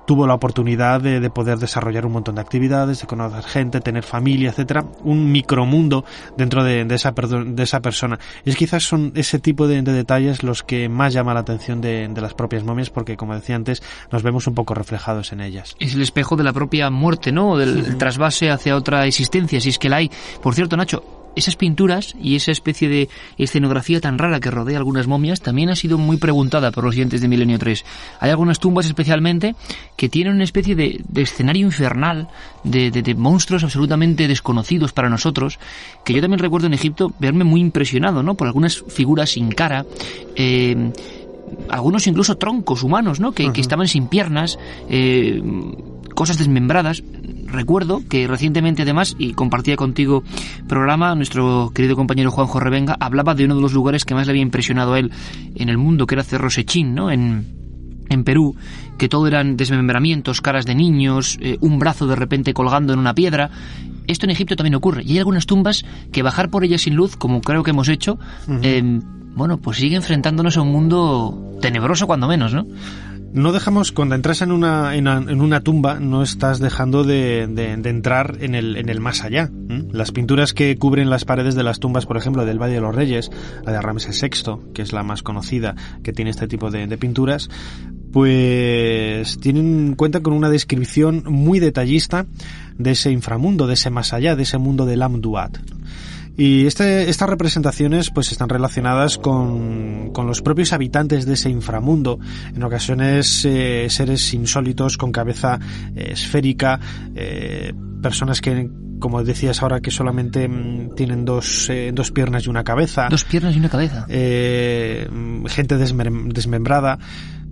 tuvo la oportunidad de, de, poder desarrollar un montón de actividades, de conocer gente, tener familia, etcétera, un micromundo dentro de, de, esa, de esa persona. Y es quizás son ese tipo de, de detalles los que más llama la atención de, de, las propias momias, porque como decía antes, nos vemos un poco reflejados en ellas. Es el espejo de la propia muerte, ¿no? Del sí. trasvase hacia otra existencia, si es que la hay. Por cierto, Nacho, esas pinturas y esa especie de escenografía tan rara que rodea algunas momias también ha sido muy preguntada por los siguientes de Milenio 3. Hay algunas tumbas especialmente que tienen una especie de, de escenario infernal, de, de, de, monstruos absolutamente desconocidos para nosotros, que yo también recuerdo en Egipto verme muy impresionado, ¿no? Por algunas figuras sin cara, eh, algunos incluso troncos humanos, ¿no? Que, uh -huh. que estaban sin piernas, eh, cosas desmembradas. Recuerdo que recientemente además, y compartía contigo programa, nuestro querido compañero Juanjo Revenga hablaba de uno de los lugares que más le había impresionado a él en el mundo, que era Cerro Sechín, ¿no? En, en Perú, que todo eran desmembramientos, caras de niños, eh, un brazo de repente colgando en una piedra. Esto en Egipto también ocurre. Y hay algunas tumbas que bajar por ellas sin luz, como creo que hemos hecho, uh -huh. eh, bueno, pues sigue enfrentándonos a un mundo tenebroso cuando menos, ¿no? no dejamos, cuando entras en una, en, una tumba, no estás dejando de, de, entrar en el, en el, más allá. Las pinturas que cubren las paredes de las tumbas, por ejemplo, del Valle de los Reyes, la de Ramses VI, que es la más conocida que tiene este tipo de, de pinturas, pues tienen cuenta con una descripción muy detallista de ese inframundo, de ese más allá, de ese mundo del Amduat. Y este, estas representaciones pues están relacionadas con, con, los propios habitantes de ese inframundo, en ocasiones eh, seres insólitos con cabeza eh, esférica, eh, personas que como decías ahora que solamente mm, tienen dos, eh, dos piernas y una cabeza. Dos piernas y una cabeza. Eh, gente desmem desmembrada.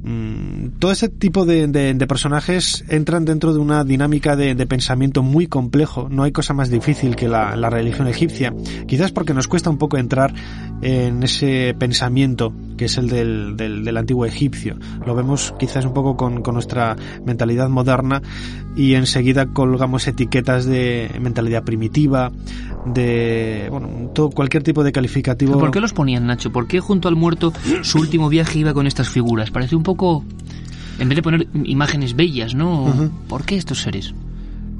Mm, todo ese tipo de, de, personajes entran dentro de una dinámica de, de, pensamiento muy complejo. No hay cosa más difícil que la, la, religión egipcia. Quizás porque nos cuesta un poco entrar en ese pensamiento que es el del, del, del antiguo egipcio. Lo vemos quizás un poco con, con, nuestra mentalidad moderna y enseguida colgamos etiquetas de mentalidad primitiva, de bueno, todo, cualquier tipo de calificativo. ¿Por qué los ponían, Nacho? ¿Por qué junto al muerto su último viaje iba con estas figuras? Parece un poco en vez de poner imágenes bellas, ¿no? Uh -huh. ¿Por qué estos seres?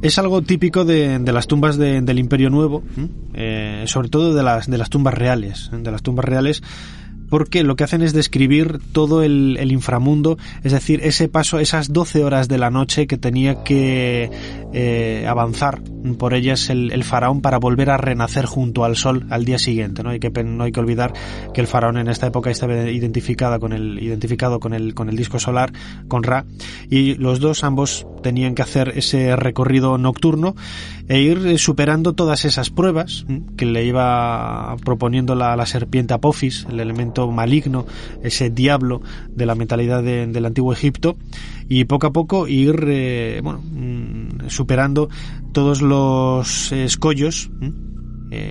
Es algo típico de, de las tumbas de, del Imperio Nuevo, eh, sobre todo de las, de las tumbas reales. De las tumbas reales porque lo que hacen es describir todo el, inframundo, es decir, ese paso, esas 12 horas de la noche que tenía que eh, avanzar por ellas el, el, faraón para volver a renacer junto al sol al día siguiente. ¿no? Hay que, no hay que olvidar que el faraón en esta época estaba identificada con el, identificado con el, con el disco solar, con Ra, y los dos ambos tenían que hacer ese recorrido nocturno e ir superando todas esas pruebas que le iba proponiendo la, la serpiente Apophis, el elemento maligno, ese diablo de la mentalidad de, del antiguo Egipto, y poco a poco ir eh, bueno, mm, superando todos los escollos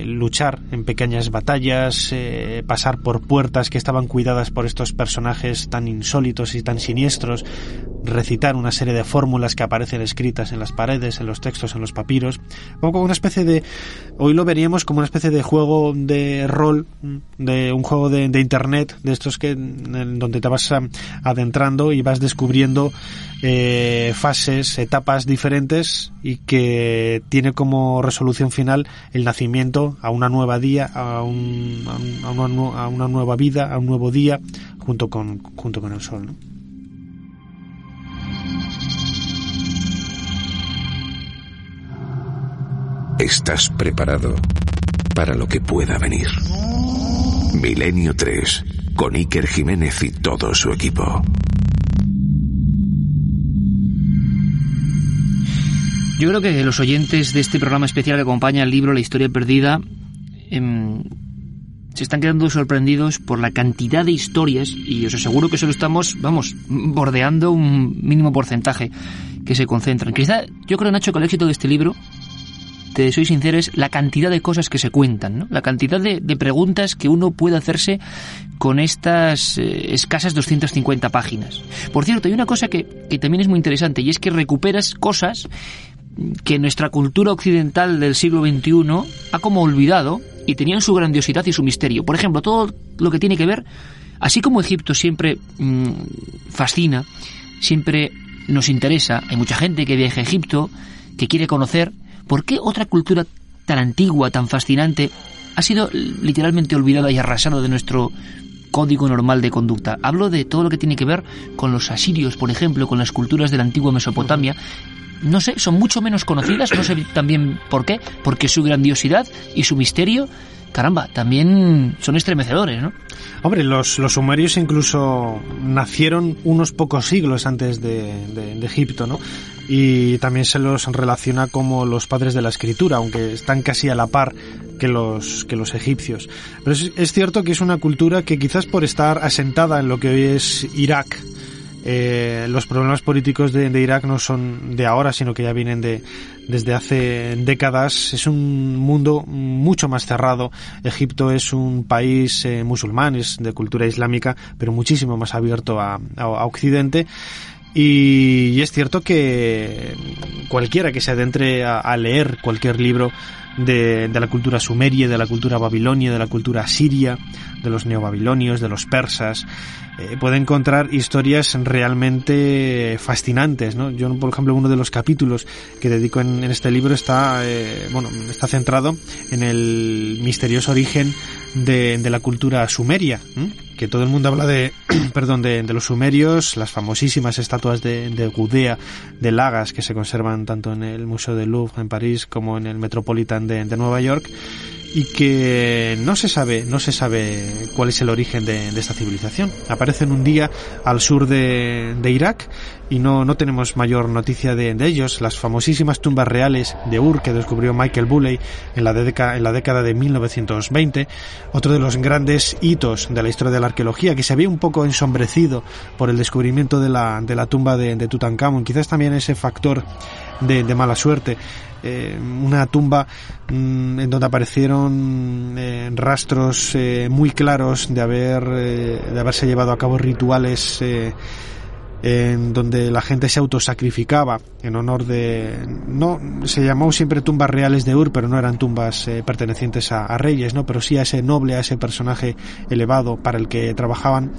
luchar en pequeñas batallas, eh, pasar por puertas que estaban cuidadas por estos personajes tan insólitos y tan siniestros, recitar una serie de fórmulas que aparecen escritas en las paredes, en los textos, en los papiros, como una especie de, hoy lo veríamos como una especie de juego de rol, de un juego de, de internet, de estos que, en donde te vas adentrando y vas descubriendo eh, fases, etapas diferentes y que tiene como resolución final el nacimiento a una nueva día, a, un, a, una, nueva vida, a un nuevo día, junto con, junto con el sol. ¿Estás preparado para lo que pueda venir. Milenio 3, con Iker Jiménez y todo su equipo. Yo creo que los oyentes de este programa especial que acompaña el libro La historia perdida em, se están quedando sorprendidos por la cantidad de historias y os aseguro que solo estamos, vamos, bordeando un mínimo porcentaje que se concentran. Quizá yo creo, Nacho, que el éxito de este libro, te soy sincero, es la cantidad de cosas que se cuentan, ¿no? la cantidad de, preguntas que uno puede hacerse con estas eh, escasas 250 páginas. Por cierto, hay una cosa que, que también es muy interesante y es que recuperas cosas que nuestra cultura occidental del siglo XXI ha como olvidado y tenían su grandiosidad y su misterio. Por ejemplo, todo lo que tiene que ver, así como Egipto siempre mm, fascina, siempre nos interesa, hay mucha gente que viaja a Egipto, que quiere conocer, ¿por qué otra cultura tan antigua, tan fascinante, ha sido literalmente olvidada y arrasada de nuestro código normal de conducta. Hablo de todo lo que tiene que ver con los asirios, por ejemplo, con las culturas de la antigua Mesopotamia. No sé, son mucho menos conocidas, no sé también por qué, porque su grandiosidad y su misterio caramba, también son estremecedores, ¿no? Hombre, los, los sumerios incluso nacieron unos pocos siglos antes de, Egipto, ¿no? Y también se los relaciona como los padres de la escritura, aunque están casi a la par que los, que los egipcios. Pero es, es cierto que es una cultura que quizás por estar asentada en lo que hoy es Irak, eh, los problemas políticos de, Irak no son de ahora, sino que ya vienen de desde hace décadas. Es un mundo mucho más cerrado. Egipto es un país eh, musulmán, es de cultura islámica, pero muchísimo más abierto a, Occidente. Y, es cierto que cualquiera que se adentre a, leer cualquier libro de, la cultura sumeria, de la cultura babilonia, de la cultura siria, de los neobabilonios, de los persas, eh, puede encontrar historias realmente fascinantes, ¿no? Yo, por ejemplo, uno de los capítulos que dedico en, este libro está, eh, bueno, está centrado en el misterioso origen de, la cultura sumeria, que todo el mundo habla de, perdón, de, los sumerios, las famosísimas estatuas de, de Gudea, de Lagas, que se conservan tanto en el Museo del Louvre en París como en el Metropolitan de Nueva York y que no se sabe, no se sabe cuál es el origen de, esta civilización. Aparecen un día al sur de, Irak y no, no tenemos mayor noticia de, ellos. Las famosísimas tumbas reales de Ur que descubrió Michael Bulley en la, década, en la década de 1920, otro de los grandes hitos de la historia de la arqueología que se había un poco ensombrecido por el descubrimiento de la, de la tumba de, de Tutankamón. Quizás también ese factor de, mala suerte. Eh, una tumba mm, en donde aparecieron eh, rastros eh, muy claros de haber de haberse llevado a cabo rituales en donde la gente se autosacrificaba en honor de no se llamó siempre tumbas reales de Ur pero no eran tumbas pertenecientes a, a, reyes no pero sí a ese noble a ese personaje elevado para el que trabajaban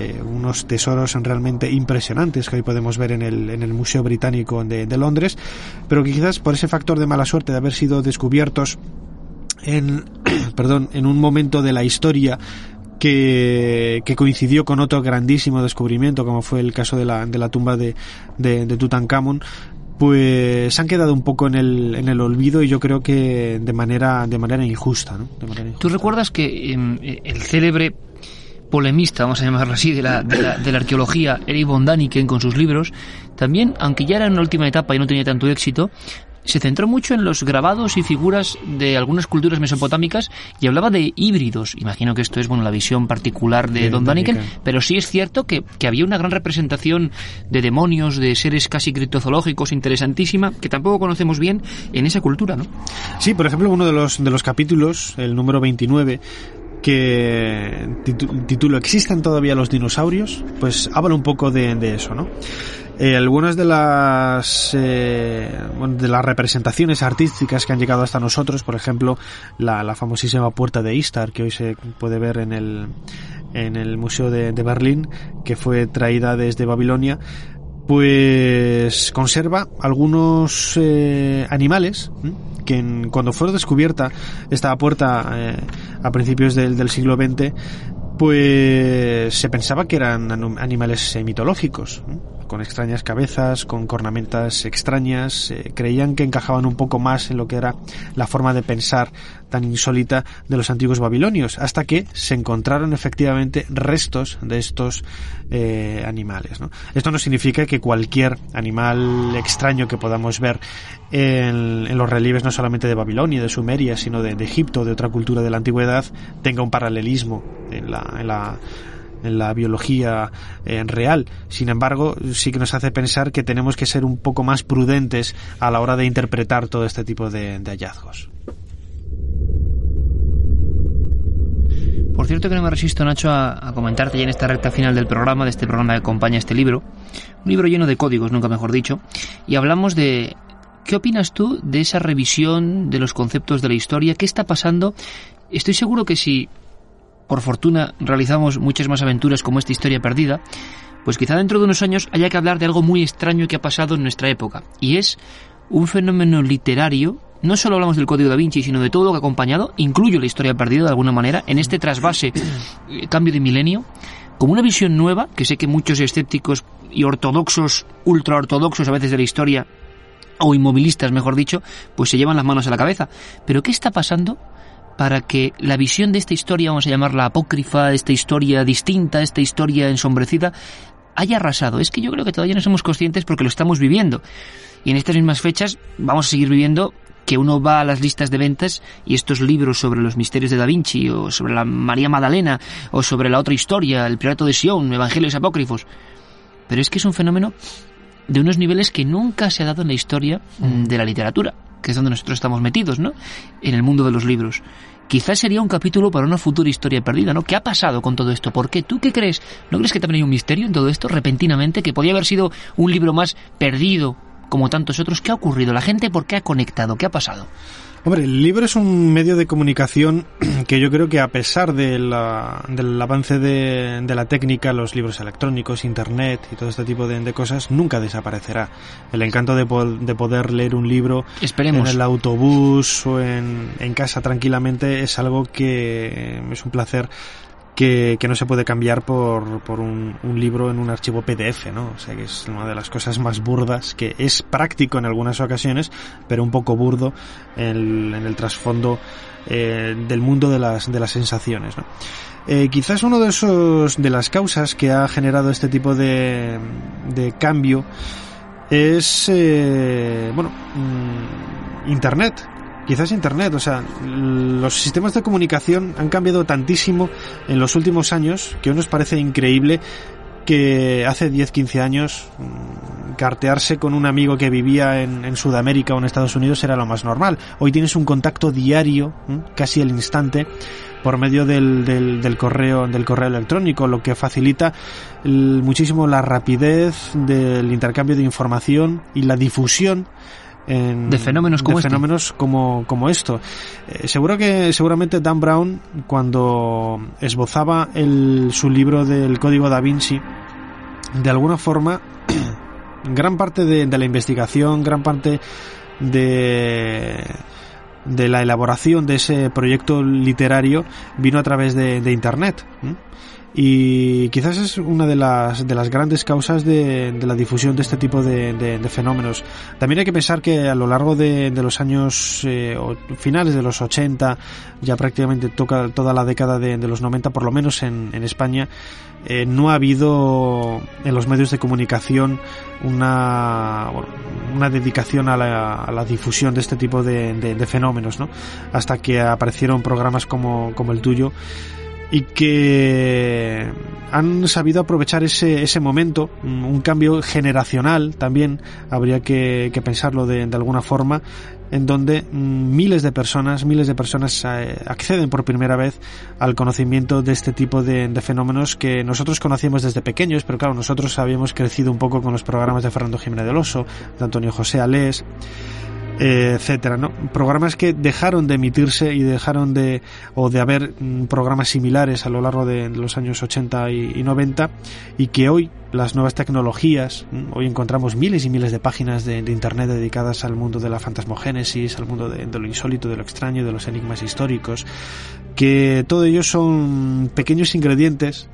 eh, unos tesoros realmente impresionantes que hoy podemos ver en el, en el Museo Británico de, Londres, pero que quizás por ese factor de mala suerte de haber sido descubiertos en, perdón, en un momento de la historia que, que, coincidió con otro grandísimo descubrimiento, como fue el caso de la, de la tumba de, de, de Tutankamón, pues han quedado un poco en el, en el olvido y yo creo que de manera, de manera injusta. ¿no? ¿Tú recuerdas que em, el célebre polemista, vamos a llamarlo así, de la, de la, de la arqueología, Eric von Daniken, con sus libros, también, aunque ya era en una última etapa y no tenía tanto éxito, se centró mucho en los grabados y figuras de algunas culturas mesopotámicas y hablaba de híbridos. Imagino que esto es bueno la visión particular de Don Daniken, pero sí es cierto que, que, había una gran representación de demonios, de seres casi criptozoológicos interesantísima, que tampoco conocemos bien en esa cultura, ¿no? Sí, por ejemplo, uno de los, de los capítulos, el número 29, que título ¿Existen todavía los dinosaurios? Pues habla un poco de, eso, ¿no? Eh, algunas de las eh, de las representaciones artísticas que han llegado hasta nosotros, por ejemplo, la, famosísima puerta de Istar que hoy se puede ver en el en el museo de, Berlín, que fue traída desde Babilonia, pues conserva algunos eh, animales que cuando fue descubierta esta puerta eh, a principios del, siglo XX, pues se pensaba que eran animales mitológicos. Con extrañas cabezas, con cornamentas extrañas, eh, creían que encajaban un poco más en lo que era la forma de pensar tan insólita de los antiguos babilonios, hasta que se encontraron efectivamente restos de estos eh, animales. Esto no significa que cualquier animal extraño que podamos ver en, los relieves no solamente de Babilonia, de Sumeria, sino de, de Egipto, de otra cultura de la antigüedad, tenga un paralelismo en la, en la en la biología en real. Sin embargo, sí que nos hace pensar que tenemos que ser un poco más prudentes a la hora de interpretar todo este tipo de hallazgos. Por cierto que no me resisto, Nacho, a, comentarte ya en esta recta final del programa, de este programa que acompaña este libro, un libro lleno de códigos, nunca mejor dicho, y hablamos de ¿Qué opinas tú de esa revisión de los conceptos de la historia? ¿Qué está pasando? Estoy seguro que si, por fortuna, realizamos muchas más aventuras como esta historia perdida, pues quizá dentro de unos años haya que hablar de algo muy extraño que ha pasado en nuestra época. Y es un fenómeno literario no solo hablamos del código da Vinci, sino de todo lo que ha acompañado, incluyo la historia perdida de alguna manera, en este trasvase, eh, cambio de milenio, como una visión nueva, que sé que muchos escépticos y ortodoxos, ultraortodoxos a veces de la historia, o inmovilistas, mejor dicho, pues se llevan las manos a la cabeza. Pero ¿qué está pasando para que la visión de esta historia, vamos a llamarla apócrifa, esta historia distinta, esta historia ensombrecida, haya arrasado? Es que yo creo que todavía no somos conscientes porque lo estamos viviendo. Y en estas mismas fechas vamos a seguir viviendo que uno va a las listas de ventas y estos libros sobre los misterios de Da Vinci o sobre la María Magdalena o sobre la otra historia, el Pirato de Sion, Evangelios Apócrifos. Pero es que es un fenómeno de unos niveles que nunca se ha dado en la historia mm, de la literatura, que es donde nosotros estamos metidos, ¿no? En el mundo de los libros. Quizás sería un capítulo para una futura historia perdida, ¿no? ¿Qué ha pasado con todo esto? ¿Por qué? ¿Tú qué crees? ¿No crees que también hay un misterio en todo esto repentinamente? Que podía haber sido un libro más perdido como tantos otros. ¿Qué ha ocurrido? ¿La gente por qué ha conectado? ¿Qué ha pasado? Hombre, el libro es un medio de comunicación que yo creo que a pesar del avance de, la técnica, los libros electrónicos, internet y todo este tipo de, cosas, nunca desaparecerá. El encanto de, de, poder leer un libro Esperemos. en el autobús o en, en casa tranquilamente es algo que es un placer que, no se puede cambiar por, por un, libro en un archivo PDF, ¿no? O sea que es una de las cosas más burdas, que es práctico en algunas ocasiones, pero un poco burdo en, el trasfondo eh, del mundo de las, de las sensaciones, ¿no? Eh, quizás uno de esos de las causas que ha generado este tipo de, de cambio es eh, bueno mm, internet quizás Internet, o sea, los sistemas de comunicación han cambiado tantísimo en los últimos años que uno nos parece increíble que hace 10, 15 años mm, cartearse con un amigo que vivía en, Sudamérica o en Estados Unidos era lo más normal. Hoy tienes un contacto diario, casi al instante, por medio del, del, correo del correo electrónico, lo que facilita muchísimo la rapidez del intercambio de información y la difusión de fenómenos como este. fenómenos como, como esto. Eh, seguro que seguramente Dan Brown cuando esbozaba el, su libro del Código da Vinci de alguna forma gran parte de, la investigación, gran parte de de la elaboración de ese proyecto literario vino a través de, de Internet y quizás es una de las, de las grandes causas de, de la difusión de este tipo de, fenómenos. También hay que pensar que a lo largo de, los años eh, finales de los 80, ya prácticamente toca toda la década de, los 90, por lo menos en, en España, eh, no ha habido en los medios de comunicación una, una dedicación a la, a la, difusión de este tipo de, fenómenos, ¿no? Hasta que aparecieron programas como, como el tuyo y que han sabido aprovechar ese, ese momento, un cambio generacional también, habría que, pensarlo de, de, alguna forma, en donde mm, miles de personas, miles de personas eh, acceden por primera vez al conocimiento de este tipo de, de, fenómenos que nosotros conocíamos desde pequeños, pero claro, nosotros habíamos crecido un poco con los programas de Fernando Jiménez del Oso, de Antonio José Alés, etcétera, ¿no? Programas que dejaron de emitirse y dejaron de, o de haber mm, programas similares a lo largo de, los años 80 y, 90 y que hoy las nuevas tecnologías, mm, hoy encontramos miles y miles de páginas de, internet dedicadas al mundo de la fantasmogénesis, al mundo de, lo insólito, de lo extraño, de los enigmas históricos, que todo ello son pequeños ingredientes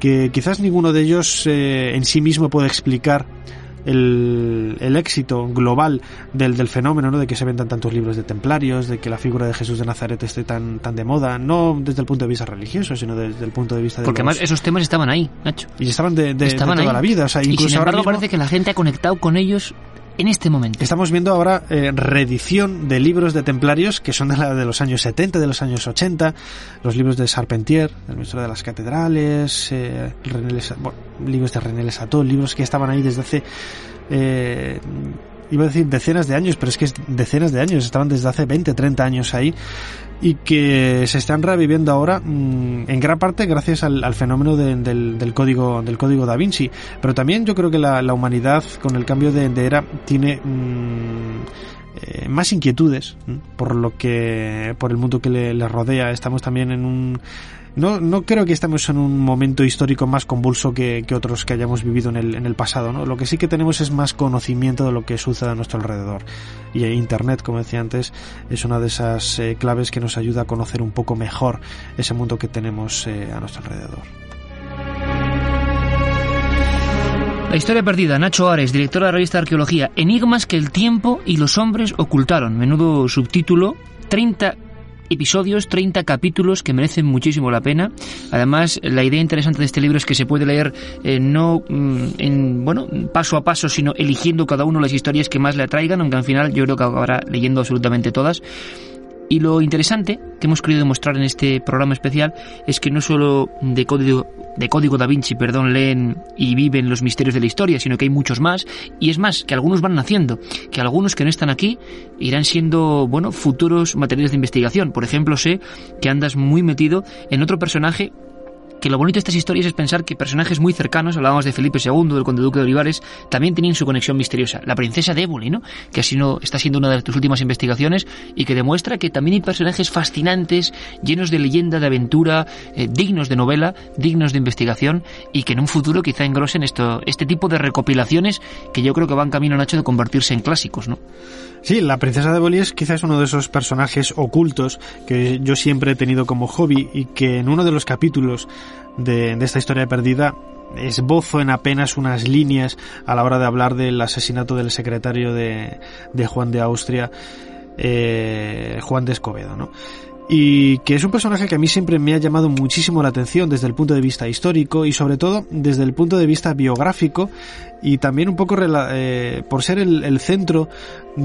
que quizás ninguno de ellos eh, en sí mismo puede explicar el, el, éxito global del, del fenómeno, ¿no? de que se vendan tantos libros de templarios, de que la figura de Jesús de Nazaret esté tan, tan de moda, no desde el punto de vista religioso, sino desde el punto de vista de Porque los... además esos temas estaban ahí, Nacho. Y estaban de, de, estaban de toda ahí. la vida. O sea, incluso y sin embargo ahora mismo parece que la gente ha conectado con ellos en este momento. Estamos viendo ahora eh, reedición de libros de templarios que son de, la, de los años 70, de los años 80, los libros de Charpentier, el ministro de las catedrales, eh, René Les- bueno, libros de René Lesató, libros que estaban ahí desde hace eh, iba a decir decenas de años, pero es que es decenas de años, estaban desde hace 20, 30 años ahí y que se están reviviendo ahora mmm, en gran parte gracias al, fenómeno de, del, del, código del código da Vinci. Pero también yo creo que la, humanidad con el cambio de, era tiene mmm, eh, más inquietudes por lo que por el mundo que le, le rodea. Estamos también en un no, no creo que estemos en un momento histórico más convulso que, que otros que hayamos vivido en el, en el pasado. ¿no? Lo que sí que tenemos es más conocimiento de lo que sucede a nuestro alrededor. Y Internet, como decía antes, es una de esas eh, claves que nos ayuda a conocer un poco mejor ese mundo que tenemos eh, a nuestro alrededor. La historia perdida, Nacho Ares, director de la revista de Arqueología, Enigmas que el tiempo y los hombres ocultaron. Menudo subtítulo, 30 episodios, 30 capítulos que merecen muchísimo la pena. Además, la idea interesante de este libro es que se puede leer eh, no mm, en, bueno, paso a paso, sino eligiendo cada uno las historias que más le atraigan, aunque al final yo creo que acabará leyendo absolutamente todas. Y lo interesante que hemos querido demostrar en este programa especial es que no solo de código, de código da Vinci, perdón, leen y viven los misterios de la historia, sino que hay muchos más. Y es más, que algunos van naciendo, que algunos que no están aquí irán siendo, bueno, futuros materiales de investigación. Por ejemplo, sé que andas muy metido en otro personaje que lo bonito de estas historias es pensar que personajes muy cercanos, hablábamos de Felipe II, del conde duque de Olivares, también tenían su conexión misteriosa. La princesa de Éboli, ¿no? Que así no está siendo una de tus últimas investigaciones y que demuestra que también hay personajes fascinantes, llenos de leyenda, de aventura, eh, dignos de novela, dignos de investigación y que en un futuro quizá engrosen esto, este tipo de recopilaciones que yo creo que van camino, Nacho, de convertirse en clásicos, ¿no? Sí, la princesa de Éboli es quizás uno de esos personajes ocultos que yo siempre he tenido como hobby y que en uno de los capítulos de, de esta historia perdida esbozo en apenas unas líneas a la hora de hablar del asesinato del secretario de, de Juan de Austria, eh, Juan de Escobedo, ¿no? y que es un personaje que a mí siempre me ha llamado muchísimo la atención desde el punto de vista histórico y sobre todo desde el punto de vista biográfico y también un poco eh, por ser el, el, centro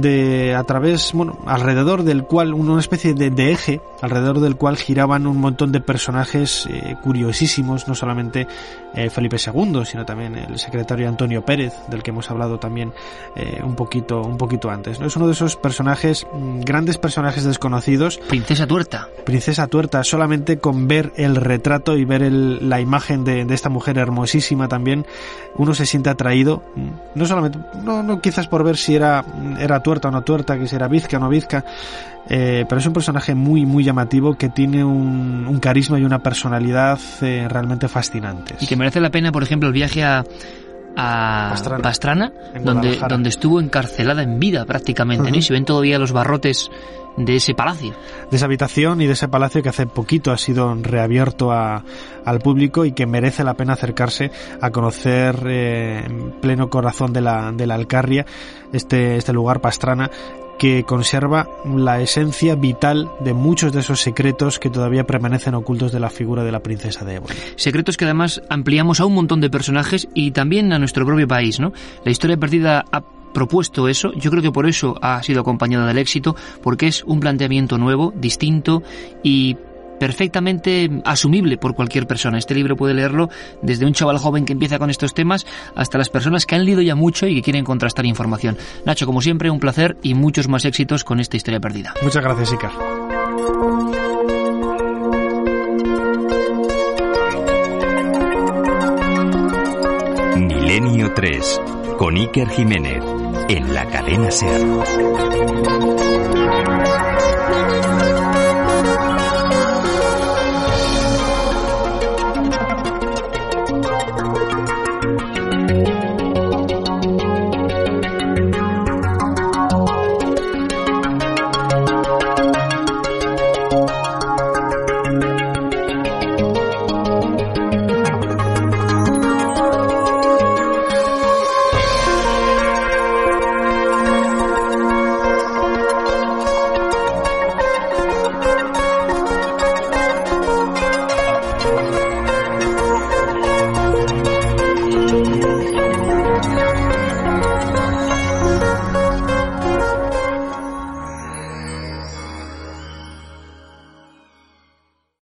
de a través bueno alrededor del cual una especie de, de eje alrededor del cual giraban un montón de personajes eh, curiosísimos no solamente eh, Felipe II sino también el secretario Antonio Pérez del que hemos hablado también eh, un poquito un poquito antes no es uno de esos personajes grandes personajes desconocidos. Princesa tuerta. Princesa tuerta solamente con ver el retrato y ver el, la imagen de, de esta mujer hermosísima también uno se siente atraído no solamente no, no quizás por ver si era era tuerta o no tuerta que si era bizca o no bizca eh, pero es un personaje muy muy llamativo que tiene un, un carisma y una personalidad eh, realmente fascinantes. Y que merece la pena por ejemplo el viaje a a Pastrana, Pastrana donde, donde estuvo encarcelada en vida prácticamente, uh -huh. ¿no? Y se ven todavía los barrotes de ese palacio. De esa habitación y de ese palacio que hace poquito ha sido reabierto a, al público y que merece la pena acercarse a conocer eh, en pleno corazón de la, de la Alcarria este, este lugar Pastrana que conserva la esencia vital de muchos de esos secretos que todavía permanecen ocultos de la figura de la princesa de Éboli. Secretos que además ampliamos a un montón de personajes y también a nuestro propio país, ¿no? La historia perdida ha propuesto eso, yo creo que por eso ha sido acompañada del éxito, porque es un planteamiento nuevo, distinto y perfectamente asumible por cualquier persona. Este libro puede leerlo desde un chaval joven que empieza con estos temas hasta las personas que han leído ya mucho y que quieren contrastar información. Nacho, como siempre, un placer y muchos más éxitos con esta historia perdida. Muchas gracias, Icar. Milenio 3, con Iker Jiménez, en la cadena SER.